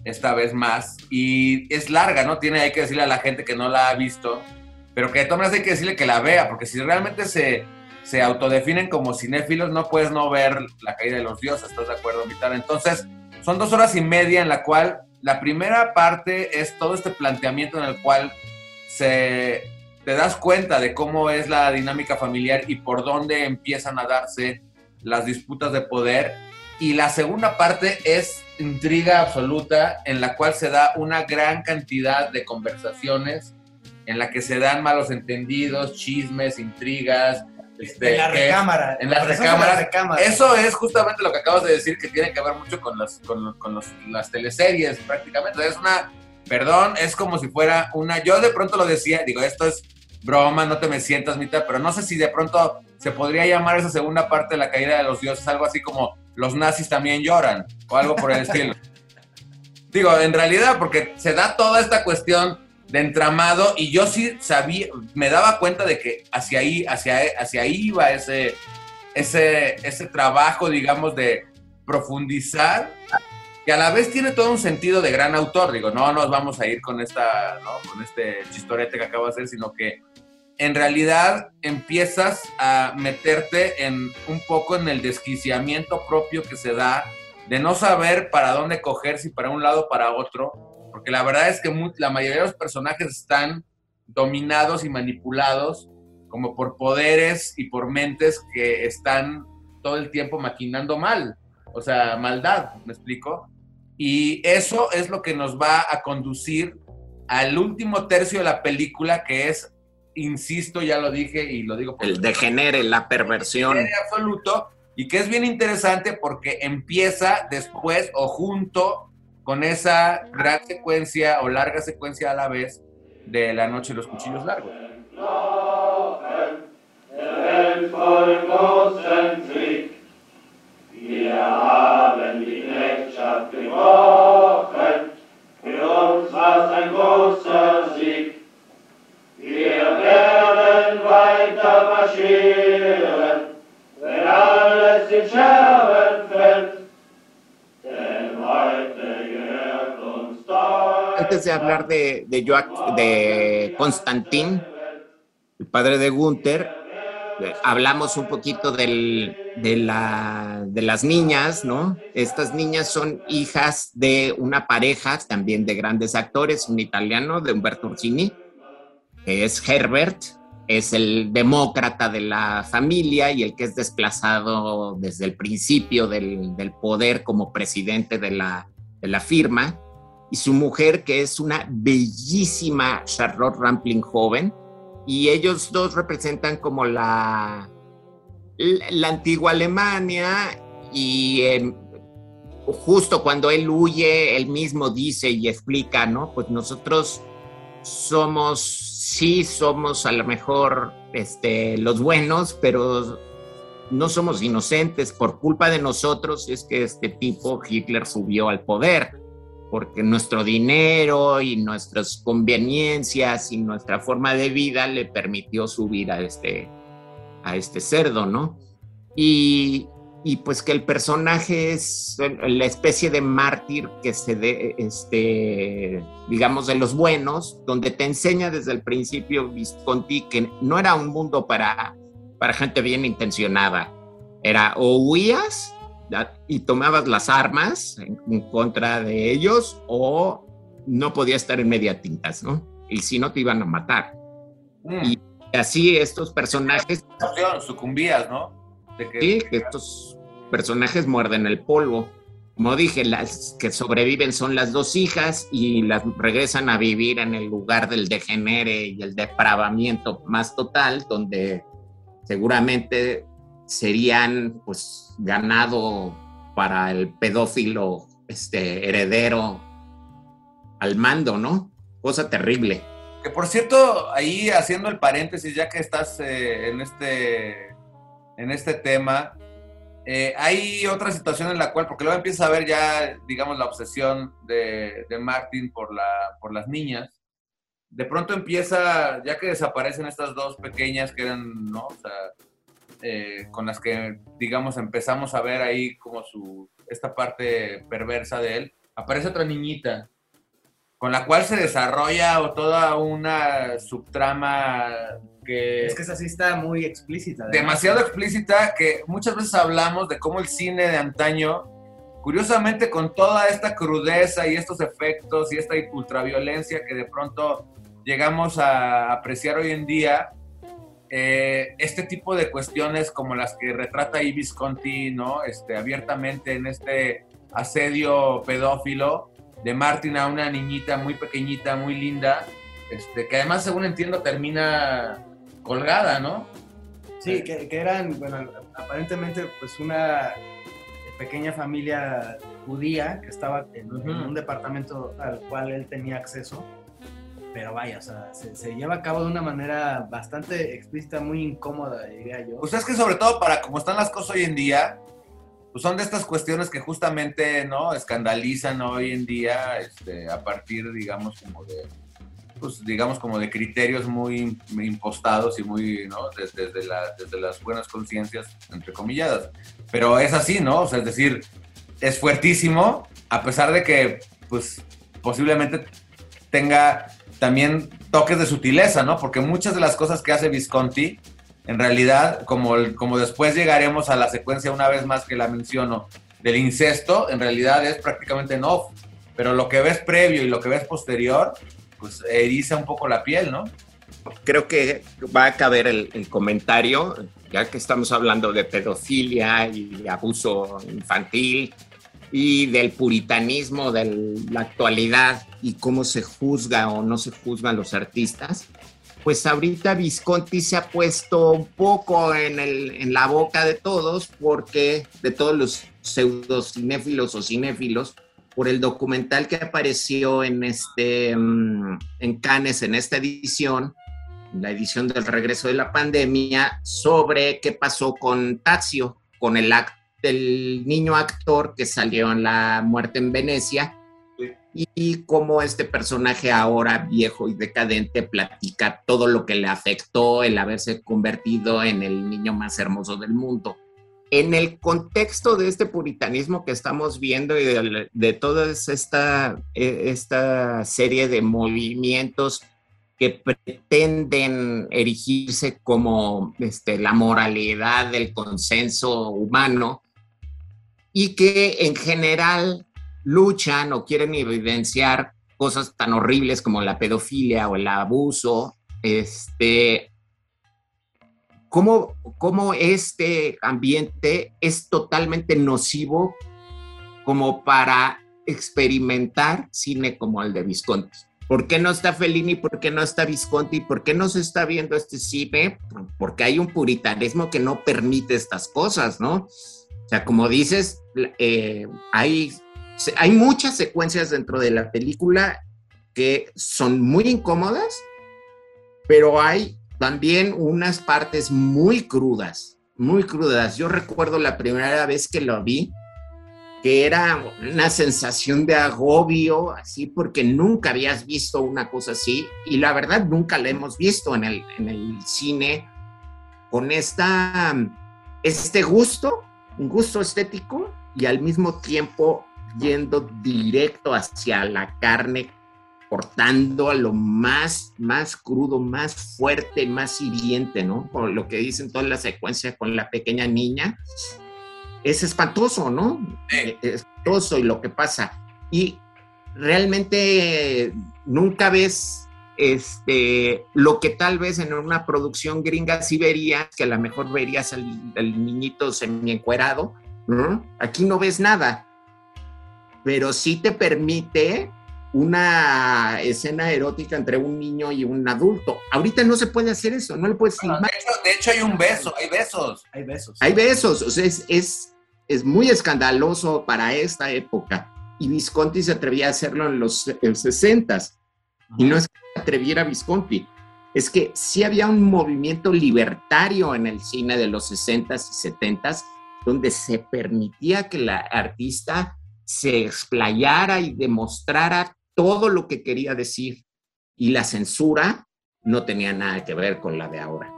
esta vez más. Y es larga, ¿no? Tiene, hay que decirle a la gente que no la ha visto, pero que de todas maneras hay que decirle que la vea, porque si realmente se, se autodefinen como cinéfilos, no puedes no ver La caída de los dioses, ¿estás de acuerdo, Vitar? Entonces, son dos horas y media en la cual la primera parte es todo este planteamiento en el cual se te das cuenta de cómo es la dinámica familiar y por dónde empiezan a darse las disputas de poder. Y la segunda parte es intriga absoluta en la cual se da una gran cantidad de conversaciones en la que se dan malos entendidos, chismes, intrigas. Este, en la recámara. en las recámaras. recámaras. Eso es justamente lo que acabas de decir, que tiene que ver mucho con, las con, los- con los- las teleseries prácticamente. Es una, perdón, es como si fuera una, yo de pronto lo decía, digo, esto es broma, no te me sientas, Mita, pero no sé si de pronto se podría llamar esa segunda parte de la caída de los dioses, algo así como los nazis también lloran, o algo por el estilo. Digo, en realidad, porque se da toda esta cuestión de entramado y yo sí sabía, me daba cuenta de que hacia ahí, hacia, hacia ahí iba ese, ese, ese trabajo, digamos, de profundizar que a la vez tiene todo un sentido de gran autor. Digo, no nos vamos a ir con esta, ¿no? con este chistorete que acabo de hacer, sino que en realidad empiezas a meterte en un poco en el desquiciamiento propio que se da de no saber para dónde coger, si para un lado o para otro, porque la verdad es que la mayoría de los personajes están dominados y manipulados como por poderes y por mentes que están todo el tiempo maquinando mal, o sea, maldad, ¿me explico? Y eso es lo que nos va a conducir al último tercio de la película, que es, insisto, ya lo dije y lo digo por El degenere, la perversión. en absoluto y que es bien interesante porque empieza después o junto con esa gran secuencia o larga secuencia a la vez de La Noche de los Cuchillos Largos. Wir haben die für uns war's ein großer Sieg. Antes de hablar de, de, Joac- de Constantin, el padre de Gunther, eh, hablamos un poquito del- de, la- de las niñas, ¿no? Estas niñas son hijas de una pareja también de grandes actores, un italiano de Umberto Ursini, que es Herbert, es el demócrata de la familia y el que es desplazado desde el principio del, poder como presidente de la, de la firma y su mujer, que es una bellísima Charlotte Rampling joven, y ellos dos representan como la, la, la antigua Alemania, y eh, justo cuando él huye, él mismo dice y explica, ¿no? Pues nosotros somos, sí somos a lo mejor este, los buenos, pero no somos inocentes. Por culpa de nosotros es que este tipo, Hitler, subió al poder porque nuestro dinero y nuestras conveniencias y nuestra forma de vida le permitió subir a este, a este cerdo, ¿no? Y, y pues que el personaje es la especie de mártir que se de, este, digamos, de los buenos, donde te enseña desde el principio Visconti que no era un mundo para, para gente bien intencionada. Era o huías y tomabas las armas en, en, contra de ellos o no podías estar en media tintas, ¿no? Y si no te iban a matar. Mm. Y así estos personajes... Sucumbías, ¿no? De que, sí, que estos personajes muerden el polvo. Como dije, las que sobreviven son las dos hijas y las regresan a vivir en el lugar del degenere y el depravamiento más total, donde seguramente serían pues ganado para el pedófilo este heredero al mando, ¿no? Cosa terrible. Que por cierto, ahí haciendo el paréntesis, ya que estás eh, en este en este tema, eh, hay otra situación en la cual, porque luego empieza a ver ya, digamos, la obsesión de, de Martin por, la, por las niñas. De pronto empieza, ya que desaparecen estas dos pequeñas que eran, ¿no? O sea, eh, con las que, digamos, empezamos a ver ahí como su, esta parte perversa de él, aparece otra niñita, con la cual se desarrolla toda una subtrama que... Es que esa sí está muy explícita. Demasiado explícita, que muchas veces hablamos de cómo el cine de antaño, curiosamente con toda esta crudeza y estos efectos y esta ultraviolencia que de pronto llegamos a apreciar hoy en día, eh, este tipo de cuestiones como las que retrata ahí Visconti, ¿no? Este, abiertamente en este asedio pedófilo de Martin a una niñita muy pequeñita, muy linda, este, que además, según entiendo, termina colgada, ¿no? Sí, que, que eran, bueno, aparentemente, pues una pequeña familia judía que estaba en, uh -huh. en un departamento al cual él tenía acceso pero vaya, o sea, se, se, lleva a cabo de una manera bastante explícita, muy incómoda, diría yo. Pues es que sobre todo para como están las cosas hoy en día, pues son de estas cuestiones que justamente, ¿no? Escandalizan hoy en día, este, a partir, digamos, como de, pues digamos, como de criterios muy impostados y muy, ¿no? Desde, desde, la, desde las buenas conciencias, entre comilladas. Pero es así, ¿no? O sea, es decir, es fuertísimo, a pesar de que, pues, posiblemente tenga también toques de sutileza, ¿no? Porque muchas de las cosas que hace Visconti, en realidad, como, el- como después llegaremos a la secuencia una vez más que la menciono, del incesto, en realidad es prácticamente en off. Pero lo que ves previo y lo que ves posterior, pues eriza un poco la piel, ¿no? creo que va a caber el, el comentario, ya que estamos hablando de pedofilia y abuso infantil y del puritanismo de la actualidad y cómo se juzga o no se juzgan los artistas. Pues ahorita Visconti se ha puesto un poco en, el, en la boca de todos, porque de todos los pseudocinéfilos o cinéfilos, por el documental que apareció en, este, mm, en Cannes en esta edición, la edición del regreso de la pandemia, sobre qué pasó con Tazio, con el, act- el niño actor que salió en La Muerte en Venecia, y, y cómo este personaje ahora viejo y decadente platica todo lo que le afectó el haberse convertido en el niño más hermoso del mundo. En el contexto de este puritanismo que estamos viendo y de, toda esta, eh, esta serie de movimientos que pretenden erigirse como este, la moralidad del consenso humano y que en general luchan o quieren evidenciar cosas tan horribles como la pedofilia o el abuso, este, cómo, cómo este ambiente es totalmente nocivo como para experimentar cine como el de Visconti. ¿Por qué no está Fellini? ¿Por qué no está Visconti? ¿Por qué no se está viendo este cine? Porque hay un puritanismo que no permite estas cosas, ¿no? O sea, como dices, eh, hay, hay muchas secuencias dentro de la película que son muy incómodas, pero hay también unas partes muy crudas, muy crudas. Yo recuerdo la primera vez que lo vi, que era una sensación de agobio, así, porque nunca habías visto una cosa así, y la verdad nunca la hemos visto en el, en el cine con esta, este gusto, un gusto estético, y al mismo tiempo yendo directo hacia la carne, cortando a lo más, más crudo, más fuerte, más hiriente, ¿no? Por lo que dicen toda la secuencia con la pequeña niña, es espantoso, ¿no? Sí. Es espantoso y lo que pasa. Y realmente nunca ves este, lo que tal vez en una producción gringa sí verías, que a lo mejor verías al, al niñito semi-encuerado, ¿no? Aquí no ves nada, pero sí te permite una escena erótica entre un niño y un adulto. Ahorita no se puede hacer eso, no le puedes Bueno, de, hecho, de hecho hay un beso, hay besos. Hay besos. Hay besos, o sea, es, es, es muy escandaloso para esta época. Y Visconti se atrevía a hacerlo en los en 60 Y no es que se atreviera Visconti, es que sí había un movimiento libertario en el cine de los 60s y 70s, donde se permitía que la artista se explayara y demostrara todo lo que quería decir. Y la censura no tenía nada que ver con la de ahora.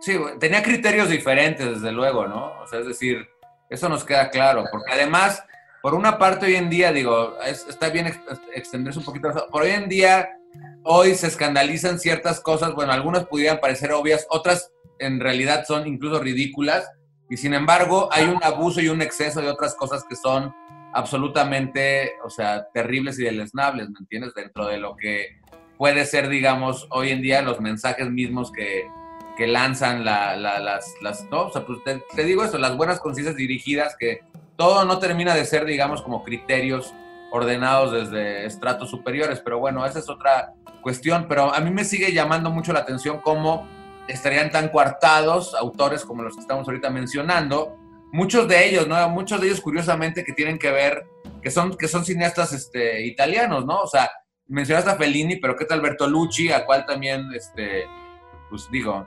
Sí, tenía criterios diferentes, desde luego, ¿no? O sea, es decir, eso nos queda claro, porque además, por una parte hoy en día, digo, es- está bien ex- extenderse un poquito, por hoy en día, hoy se escandalizan ciertas cosas, bueno, algunas pudieran parecer obvias, otras en realidad son incluso ridículas, y sin embargo hay un abuso y un exceso de otras cosas que son absolutamente, o sea, terribles y deleznables, ¿me entiendes? Dentro de lo que puede ser, digamos, hoy en día los mensajes mismos que, que lanzan la- la- las, las, no, o sea, pues te, te digo eso, las buenas conciencias dirigidas, que todo no termina de ser, digamos, como criterios ordenados desde estratos superiores, pero bueno, esa es otra cuestión, pero a mí me sigue llamando mucho la atención cómo estarían tan coartados autores como los que estamos ahorita mencionando, muchos de ellos, ¿no? Muchos de ellos curiosamente que tienen que ver, que son, que son cineastas este, italianos, ¿no? O sea, mencionaste a Fellini, pero ¿qué tal Bertolucci, a cual también, este, pues digo,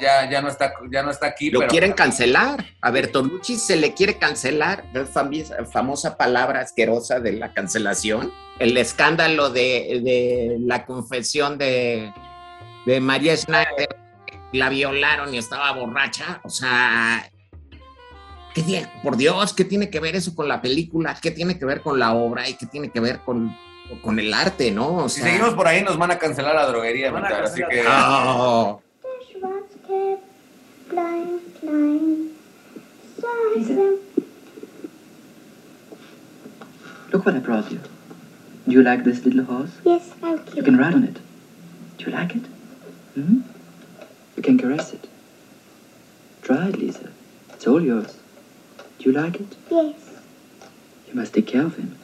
ya, ya, no está, ya no está aquí. Lo pero, quieren cancelar. A Bertolucci se le quiere cancelar. La famosa palabra asquerosa de la cancelación. El escándalo de, de la confesión de, de María Schneider. La violaron y estaba borracha. O sea, ¿qué tiene- por Dios, ¿qué tiene que ver eso con la película? ¿Qué tiene que ver con la obra? ¿Y qué tiene que ver con, con el arte, no? O Si sea, seguimos por ahí nos van a cancelar la droguería, Van a Vitar, así cancelar. que... Seite. Look what I brought you. Do you like this little horse? Yes, thank You you. can ride on it. Do you like it? Hmm? You can caress it. Try it, Lisa. It's all yours. Do you like it? Yes. You must take care of him.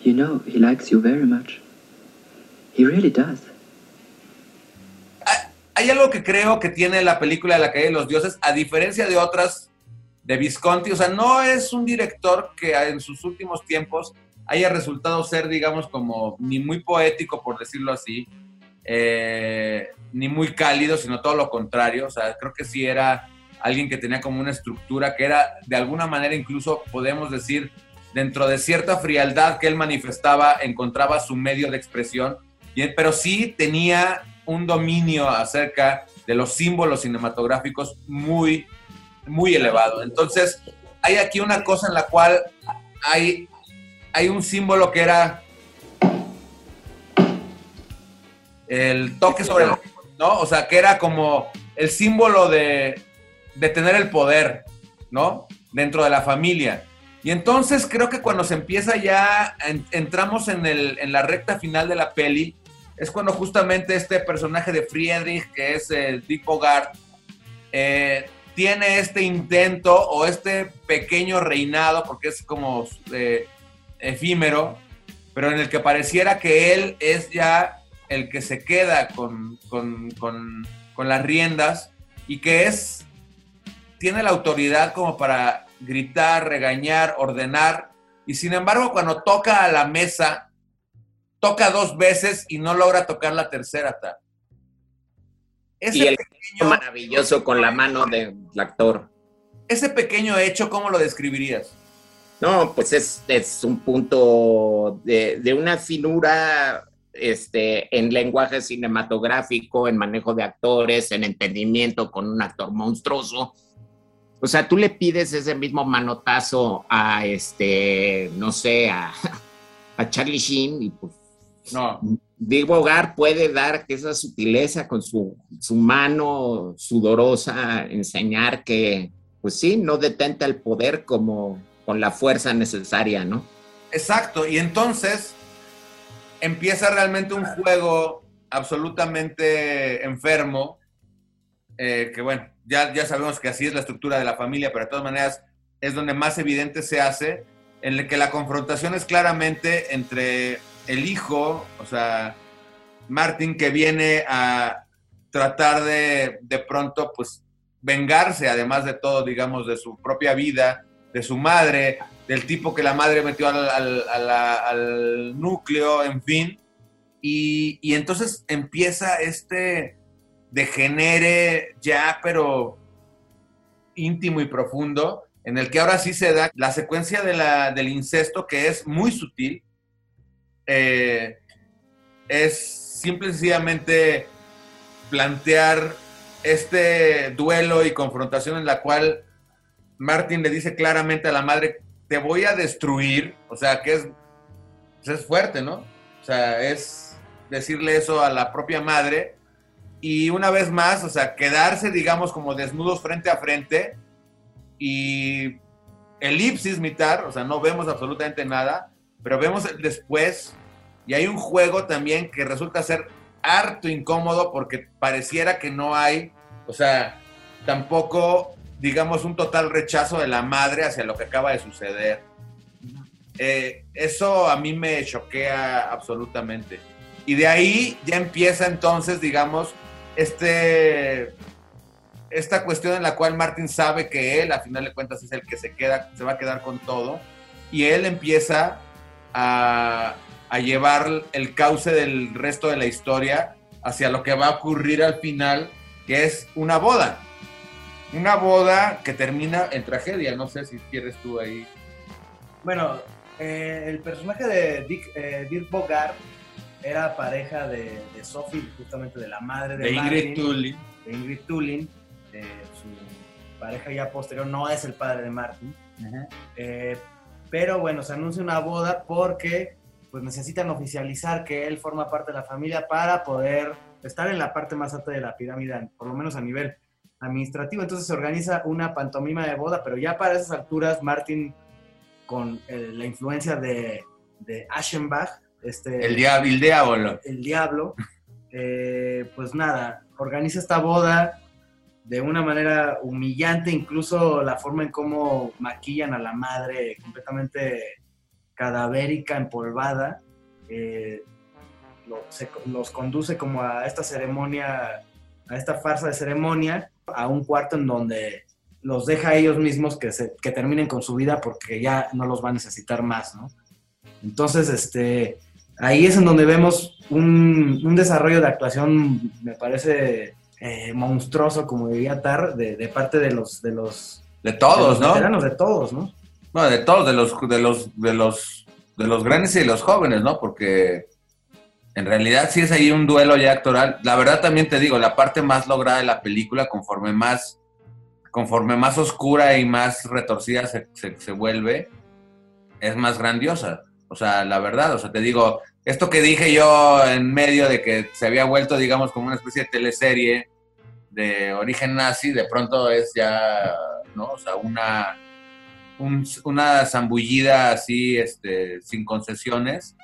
You know, he likes you very much. He really does. Hay algo que creo que tiene la película de la caída de los dioses, a diferencia de otras de Visconti, o sea, no es un director que en sus últimos tiempos haya resultado ser, digamos, como ni muy poético, por decirlo así, eh, ni muy cálido, sino todo lo contrario, o sea, creo que sí era alguien que tenía como una estructura que era, de alguna manera, incluso podemos decir, dentro de cierta frialdad que él manifestaba, encontraba su medio de expresión, pero sí tenía un dominio acerca de los símbolos cinematográficos muy, muy elevado. Entonces, hay aquí una cosa en la cual hay, hay un símbolo que era el toque sobre el, ¿no? O sea, que era como el símbolo de, de tener el poder, ¿no? Dentro de la familia. Y entonces creo que cuando se empieza ya, en- entramos en, el, en la recta final de la peli, es cuando justamente este personaje de Friedrich, que es el Dick Bogart, eh, tiene este intento o este pequeño reinado, porque es como eh, efímero, pero en el que pareciera que él es ya el que se queda con- con- con las riendas y que es, tiene la autoridad como para gritar, regañar, ordenar, y sin embargo cuando toca a la mesa, toca dos veces y no logra tocar la tercera. ta. Ese, Y el pequeño, maravilloso con la mano del actor. ese pequeño hecho, ¿cómo lo describirías? No, pues es, es un punto de, de una finura este, en lenguaje cinematográfico, en manejo de actores, en entendimiento con un actor monstruoso. O sea, tú le pides ese mismo manotazo a, este, no sé, a, a Charlie Sheen y pues No, Dick Bogart puede dar esa sutileza con su, su mano sudorosa, enseñar que, pues sí, no detenta el poder como con la fuerza necesaria, ¿no? Exacto, y entonces empieza realmente un juego absolutamente enfermo, eh, que bueno, ya, ya sabemos que así es la estructura de la familia, pero de todas maneras es donde más evidente se hace, en el que la confrontación es claramente entre el hijo, o sea, Martin, que viene a tratar de, de pronto, pues, vengarse, además de todo, digamos, de su propia vida, de su madre, del tipo que la madre metió al, al- a la- al núcleo, en fin. Y, y entonces empieza este degenere ya, pero íntimo y profundo, en el que ahora sí se da la secuencia de la- del incesto, que es muy sutil. Eh, es simple y sencillamente plantear este duelo y confrontación en la cual Martin le dice claramente a la madre, te voy a destruir, o sea, que es, pues es fuerte, ¿no? O sea, es decirle eso a la propia madre y una vez más, o sea, quedarse, digamos, como desnudos frente a frente y elipsis mitad, o sea, no vemos absolutamente nada, pero vemos después y hay un juego también que resulta ser harto incómodo porque pareciera que no hay, o sea, tampoco, digamos, un total rechazo de la madre hacia lo que acaba de suceder. Eh, eso a mí me choquea absolutamente. Y de ahí ya empieza entonces, digamos, este, esta cuestión en la cual Martin sabe que él, a final de cuentas, es el que se, queda, se va a quedar con todo. Y él empieza a, a llevar el cauce del resto de la historia hacia lo que va a ocurrir al final, que es una boda. Una boda que termina en tragedia. No sé si quieres tú ahí. Bueno, eh, el personaje de Dick, eh, Dirk Bogart era pareja de, de Sophie, justamente de la madre de, De Ingrid de Tulin, su pareja ya posterior, no es el padre de Martin. Eh, pero bueno, se anuncia una boda porque pues necesitan oficializar que él forma parte de la familia para poder estar en la parte más alta de la pirámide, por lo menos a nivel administrativo. Entonces se organiza una pantomima de boda, pero ya para esas alturas Martin, con eh, la influencia de, de Aschenbach, este, El diablo, el diablo. el diablo, eh, pues nada, organiza esta boda de una manera humillante, incluso la forma en cómo maquillan a la madre completamente cadavérica, empolvada, eh, lo- se- los conduce como a esta ceremonia, a esta farsa de ceremonia, a un cuarto en donde los deja a ellos mismos que, se, que terminen con su vida porque ya no los va a necesitar más, ¿no? Entonces, este, ahí es en donde vemos un, un desarrollo de actuación, me parece eh, monstruoso, como diría Tar, de, de parte de los, de los, De de todos, los ¿no? veteranos, de todos, ¿no? No, de todos, de los, de los, de los, de los grandes y de los jóvenes, ¿no? Porque en realidad sí es ahí un duelo ya actoral. La verdad también te digo, la parte más lograda de la película, conforme más, conforme más oscura y más retorcida se, se- se vuelve, es más grandiosa. O sea, la verdad, o sea, te digo, esto que dije yo en medio de que se había vuelto, digamos, como una especie de teleserie de origen nazi, de pronto es ya, ¿no? O sea, una, un- una zambullida así, este, sin concesiones,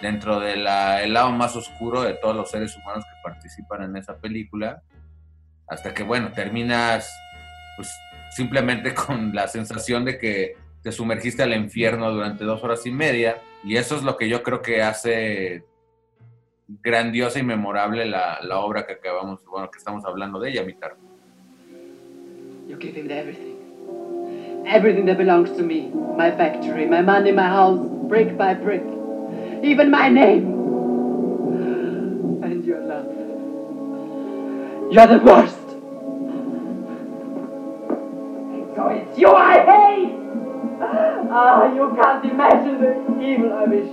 dentro del lado más oscuro de todos los seres humanos que participan en esa película, hasta que, bueno, terminas, pues, simplemente con la sensación de que te sumergiste al infierno durante dos horas y media, y eso es lo que yo creo que hace grandiosa y memorable la, la obra que acabamos, bueno, que estamos hablando de ella, Mitar. You give him everything. Everything that belongs to me. My factory, my money, my house, brick by brick. Even my name. And your love. You're the worst. So it's you I hate! Ah, you can't imagine the evil I wish.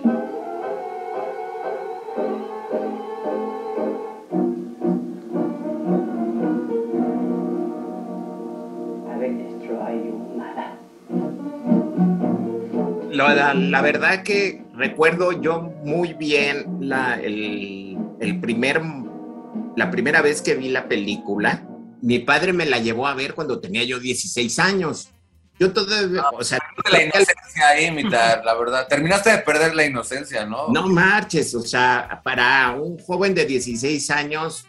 I will destroy you, mother. La, la- la verdad que recuerdo yo muy bien la, el, el primer, la primera vez que vi la película. Mi padre me la llevó a ver cuando tenía yo 16 años. Yo todavía, o sea, la inocencia ahí, Mitar, la verdad. Terminaste de perder la inocencia, ¿no? no marches, o sea, para un joven de 16 años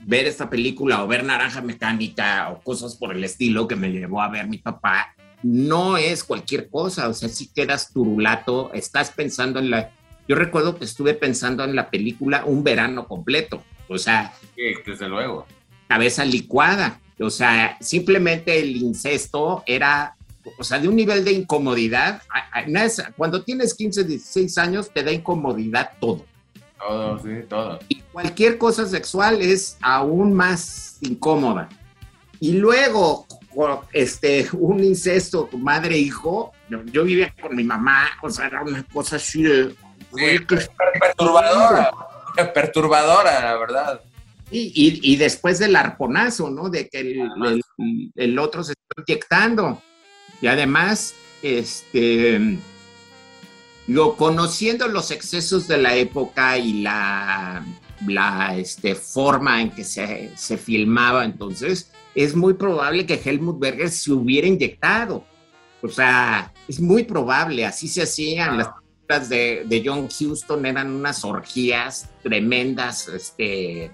ver esta película o ver Naranja Mecánica o cosas por el estilo que me llevó a ver mi papá, no es cualquier cosa, o sea, si quedas turulato, estás pensando en la... Yo recuerdo que estuve pensando en la película un verano completo, o sea, Sí, desde luego. cabeza licuada, o sea, simplemente el incesto era, o sea, de un nivel de incomodidad, cuando tienes 15, 16 años te da incomodidad todo. Todo, sí, todo. Y cualquier cosa sexual es aún más incómoda. Y luego, este, un incesto, madre-hijo, yo, yo vivía con mi mamá, o sea, era una cosa así de... Sí, per- perturbadora. Perturbadora, la verdad. Y, y- y después del arponazo, ¿no? De que el, el- el otro se está inyectando. Y además, este, lo, conociendo los excesos de la época y la, la este, forma en que se, se filmaba entonces, es muy probable que Helmut Berger se hubiera inyectado. O sea, es muy probable, así se hacían las películas de, de John Huston, eran unas orgías tremendas, este,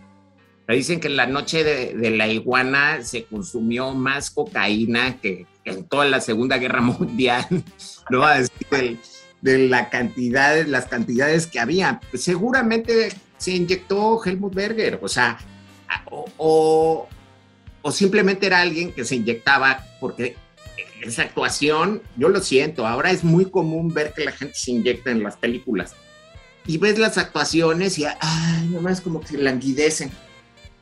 Dicen que en la noche de, de la iguana se consumió más cocaína que, que en toda la Segunda Guerra Mundial, ¿no? Del- de, la cantidad, las cantidades que había. Seguramente se inyectó Helmut Berger, o sea, o, o- o simplemente era alguien que se inyectaba porque esa actuación, yo lo siento, ahora es muy común ver que la gente se inyecta en las películas. Y ves las actuaciones y, ay, nomás como que languidecen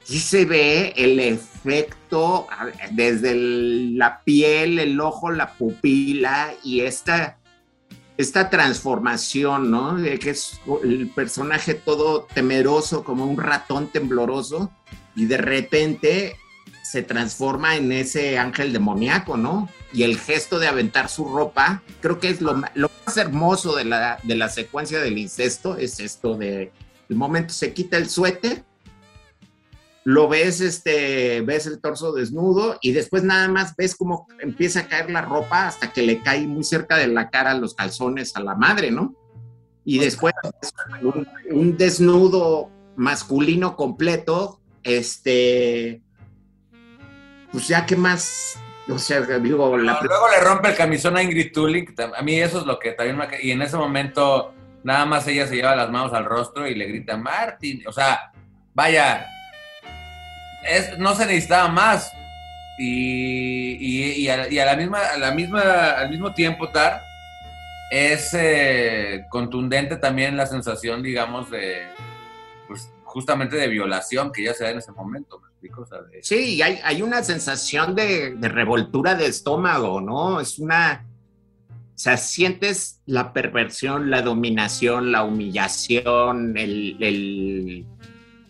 sí se ve el efecto desde el- la piel, el ojo, la pupila y esta, esta transformación, ¿no? De que es el personaje todo temeroso, como un ratón tembloroso, y de repente se transforma en ese ángel demoníaco, ¿no? Y el gesto de aventar su ropa, creo que es lo, lo más hermoso de la, de la secuencia del incesto, es esto de, el momento se quita el suéter, lo ves, este, ves el torso desnudo y después nada más ves cómo empieza a caer la ropa hasta que le cae muy cerca de la cara los calzones a la madre, ¿no? Y después un, un desnudo masculino completo, este, pues ya que más, o sea, digo, la No, luego le rompe el camisón a Ingrid Tulling. A mí eso es lo que también me... Y en ese momento nada más ella se lleva las manos al rostro y le grita, Martin. O sea, vaya, es, no se necesitaba más. Y, y- y a, y a la misma, a la misma, al mismo tiempo, Tar, es eh, contundente también la sensación, digamos, de, pues, justamente de violación que ya se da en ese momento, Sí, hay, hay una sensación de, de revoltura de estómago, ¿no? Es una. O sea, sientes la perversión, la dominación, la humillación, el,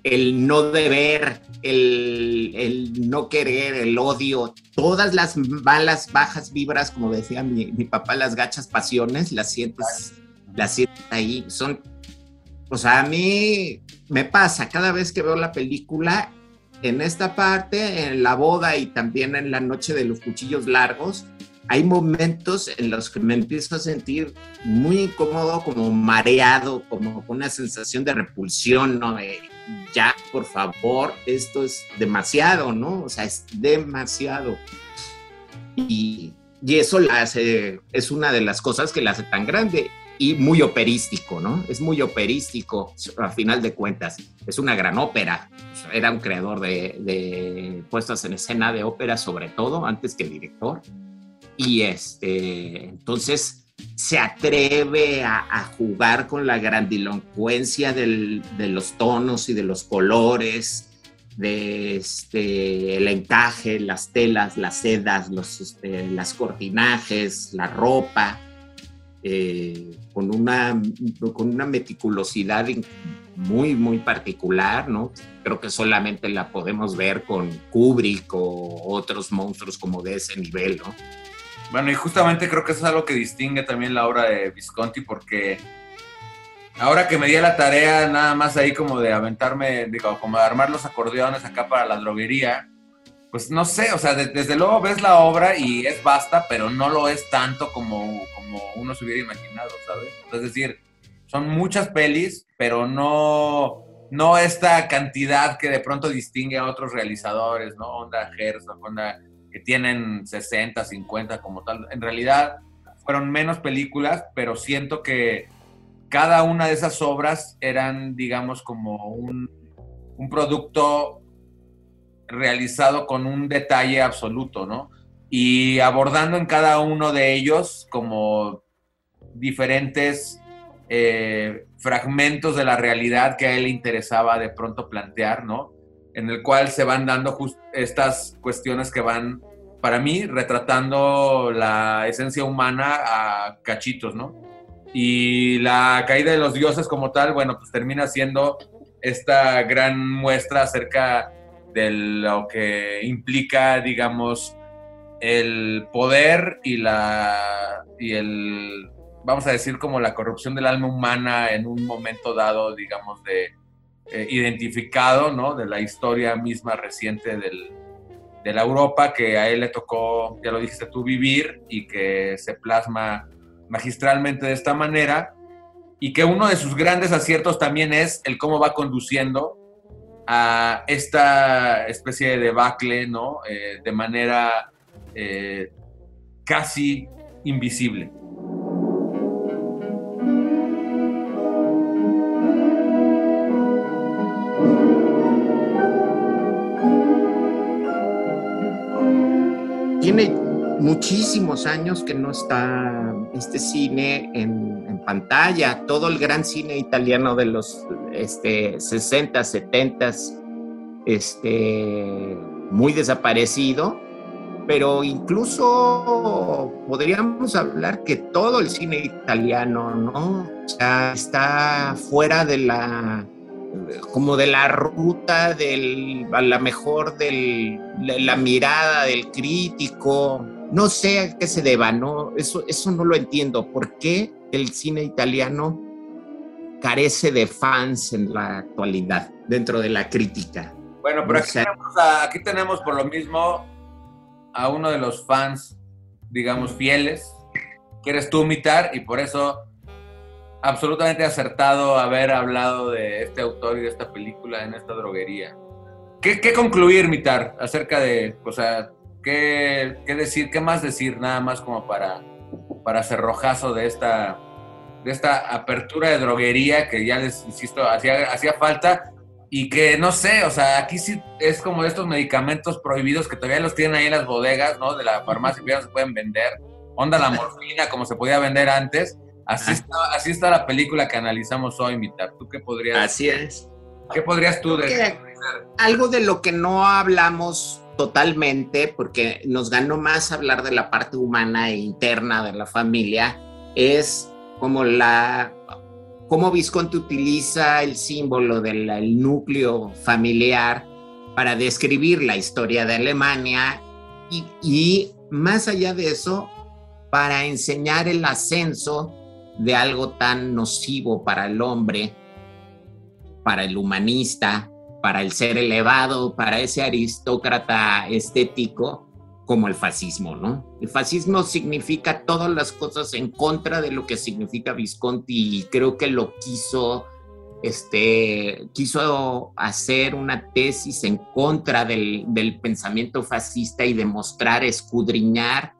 el no deber, el, el no querer, el odio, todas las malas, bajas vibras, como decía mi, mi papá, las gachas pasiones, las sientes, las sientes ahí. Son. O sea, a mí me pasa cada vez que veo la película, en esta parte, en la boda y también en la noche de los cuchillos largos, hay momentos en los que me empiezo a sentir muy incómodo, como mareado, como con una sensación de repulsión, ¿no? De, ya, por favor, esto es demasiado, ¿no? O sea, es demasiado. Y, y eso la hace, es una de las cosas que la hace tan grande y muy operístico, ¿no? Es muy operístico, a final de cuentas. Es una gran ópera. Era un creador de, de puestas en escena de ópera, sobre todo, antes que director. Y este, entonces se atreve a, jugar con la grandilocuencia de los tonos y de los colores, de este, el encaje, las telas, las sedas, los, este, las cortinajes, la ropa, eh, con, una, con una meticulosidad muy, muy particular, ¿no? Creo que solamente la podemos ver con Kubrick o otros monstruos como de ese nivel, ¿no? Bueno, y justamente creo que eso es algo que distingue también la obra de Visconti, porque ahora que me di a la tarea nada más ahí como de aventarme, digo, como de armar los acordeones acá para la droguería, pues no sé, o sea, de- desde luego ves la obra y es basta, pero no lo es tanto como, como uno se hubiera imaginado, ¿sabes? Es decir, son muchas pelis, pero no, no esta cantidad que de pronto distingue a otros realizadores, ¿no? Onda Herzog, onda que tienen 60, 50 como tal. En realidad fueron menos películas, pero siento que cada una de esas obras eran, digamos, como un, un producto realizado con un detalle absoluto, ¿no? Y abordando en cada uno de ellos como diferentes eh, fragmentos de la realidad que a él le interesaba de pronto plantear, ¿no? En el cual se van dando just estas cuestiones que van, para mí, retratando la esencia humana a cachitos, ¿no? Y la caída de los dioses como tal, bueno, pues termina siendo esta gran muestra acerca de lo que implica, digamos, el poder y la y el vamos a decir como la corrupción del alma humana en un momento dado, digamos, de eh, identificado, ¿no? De la historia misma reciente de la Europa que a él le tocó, ya lo dijiste tú, vivir y que se plasma magistralmente de esta manera y que uno de sus grandes aciertos también es el cómo va conduciendo a esta especie de debacle, ¿no? Eh, de manera eh, casi invisible. Tiene muchísimos años que no está este cine en, pantalla. Todo el gran cine italiano de los este, 60, 70, este, muy desaparecido. Pero incluso podríamos hablar que todo el cine italiano, ¿no? O está fuera de la, como de la ruta del, a lo mejor de la mirada del crítico, no sé a qué se deba, ¿no? Eso, eso no lo entiendo. ¿Por qué el cine italiano carece de fans en la actualidad dentro de la crítica? Bueno, pero No aquí tenemos, a- aquí tenemos por lo mismo a uno de los fans, digamos, fieles, que eres tú, Mitar, y por eso absolutamente acertado haber hablado de este autor y de esta película en esta droguería. ¿Qué, qué concluir, Mitar, acerca de, o sea, qué, qué decir, qué más decir, nada más como para, para cerrojazo de esta, de esta apertura de droguería que ya les insisto, hacía, hacía falta y que no sé, o sea, aquí sí es como estos medicamentos prohibidos que todavía los tienen ahí en las bodegas, ¿no? De la farmacia que ya no se pueden vender. Onda la morfina, como se podía vender antes. Así, Ah. está, así está la película que analizamos hoy, Mitar. ¿Tú qué podrías, Así es. qué podrías tú decir? Algo de lo que no hablamos totalmente, porque nos ganó más hablar de la parte humana e interna de la familia, es como la cómo Visconti utiliza el símbolo del el núcleo familiar para describir la historia de Alemania y, y más allá de eso, para enseñar el ascenso de algo tan nocivo para el hombre, para el humanista, para el ser elevado, para ese aristócrata estético como el fascismo, ¿no? El fascismo significa todas las cosas en contra de lo que significa Visconti y creo que lo quiso, este, quiso hacer una tesis en contra del, del pensamiento fascista y demostrar, escudriñar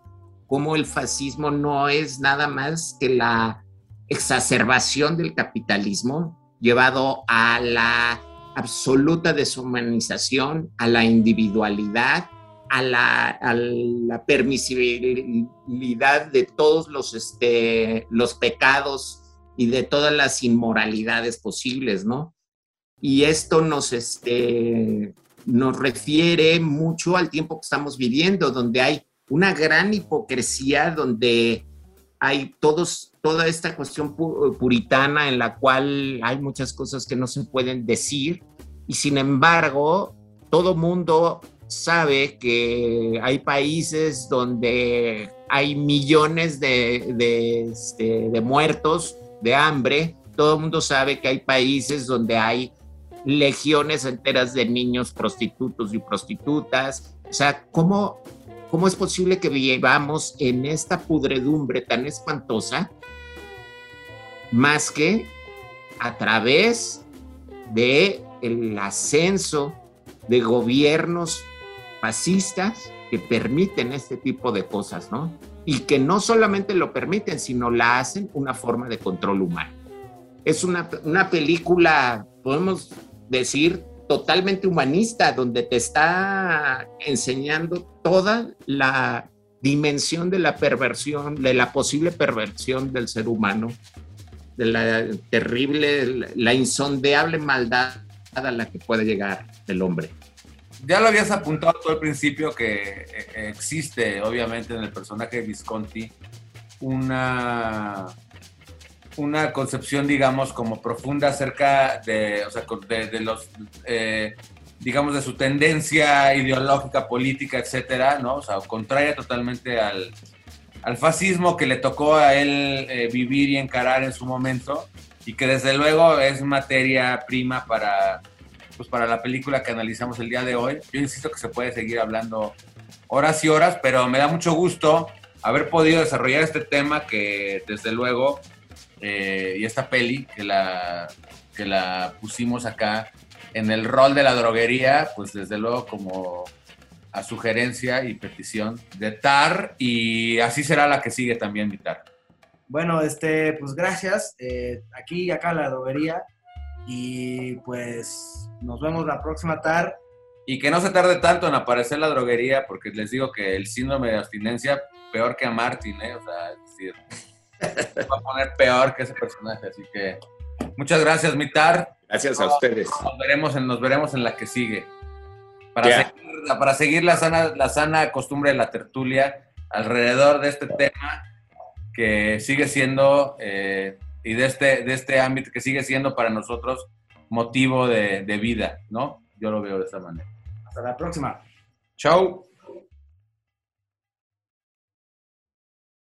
cómo el fascismo no es nada más que la exacerbación del capitalismo llevado a la absoluta deshumanización, a la individualidad, a la, permisibilidad de todos los, este, los pecados y de todas las inmoralidades posibles, ¿no? Y esto nos, este, nos refiere mucho al tiempo que estamos viviendo, donde hay una gran hipocresía, donde hay todos, toda esta cuestión pu- puritana en la cual hay muchas cosas que no se pueden decir y sin embargo todo mundo sabe que hay países donde hay millones de, de, este, muertos de hambre, todo mundo sabe que hay países donde hay legiones enteras de niños prostitutos y prostitutas, o sea, ¿cómo, ¿Cómo es posible que vivamos en esta pudredumbre tan espantosa más que a través de el ascenso de gobiernos fascistas que permiten este tipo de cosas, ¿no? Y que no solamente lo permiten, sino la hacen una forma de control humano. Es una, una película, podemos decir, totalmente humanista, donde te está enseñando toda la dimensión de la perversión, de la posible perversión del ser humano, de la terrible, la insondeable maldad a la que puede llegar el hombre. Ya lo habías apuntado tú al principio que eh, existe, obviamente, en el personaje de Visconti una, una concepción, digamos, como profunda acerca de, o sea, de, los, eh, digamos, de su tendencia ideológica, política, etcétera, ¿no? O sea, contraria totalmente al, al fascismo que le tocó a él eh, vivir y encarar en su momento y que desde luego es materia prima para, pues, para la película que analizamos el día de hoy. Yo insisto que se puede seguir hablando horas y horas, pero me da mucho gusto haber podido desarrollar este tema que desde luego, eh, y esta peli que la, que la pusimos acá en el rol de la droguería, pues desde luego como a sugerencia y petición de TAR, y así será la que sigue también mi TAR. Bueno, este, pues gracias. eh, aquí y acá la droguería. Y pues nos vemos la próxima tarde. Y que no se tarde tanto en aparecer la droguería, porque les digo que el síndrome de abstinencia, peor que a Martin, ¿eh? O sea, es decir, va a poner peor que ese personaje. Así que muchas gracias, Mitar. Gracias a ustedes. Nos veremos en, nos veremos en la que sigue. Para, seguir, para seguir la sana, la sana costumbre de la tertulia alrededor de este tema que sigue siendo, eh, y de este, de este ámbito que sigue siendo para nosotros motivo de, de vida, ¿no? Yo lo veo de esta manera. Hasta la próxima. Chau.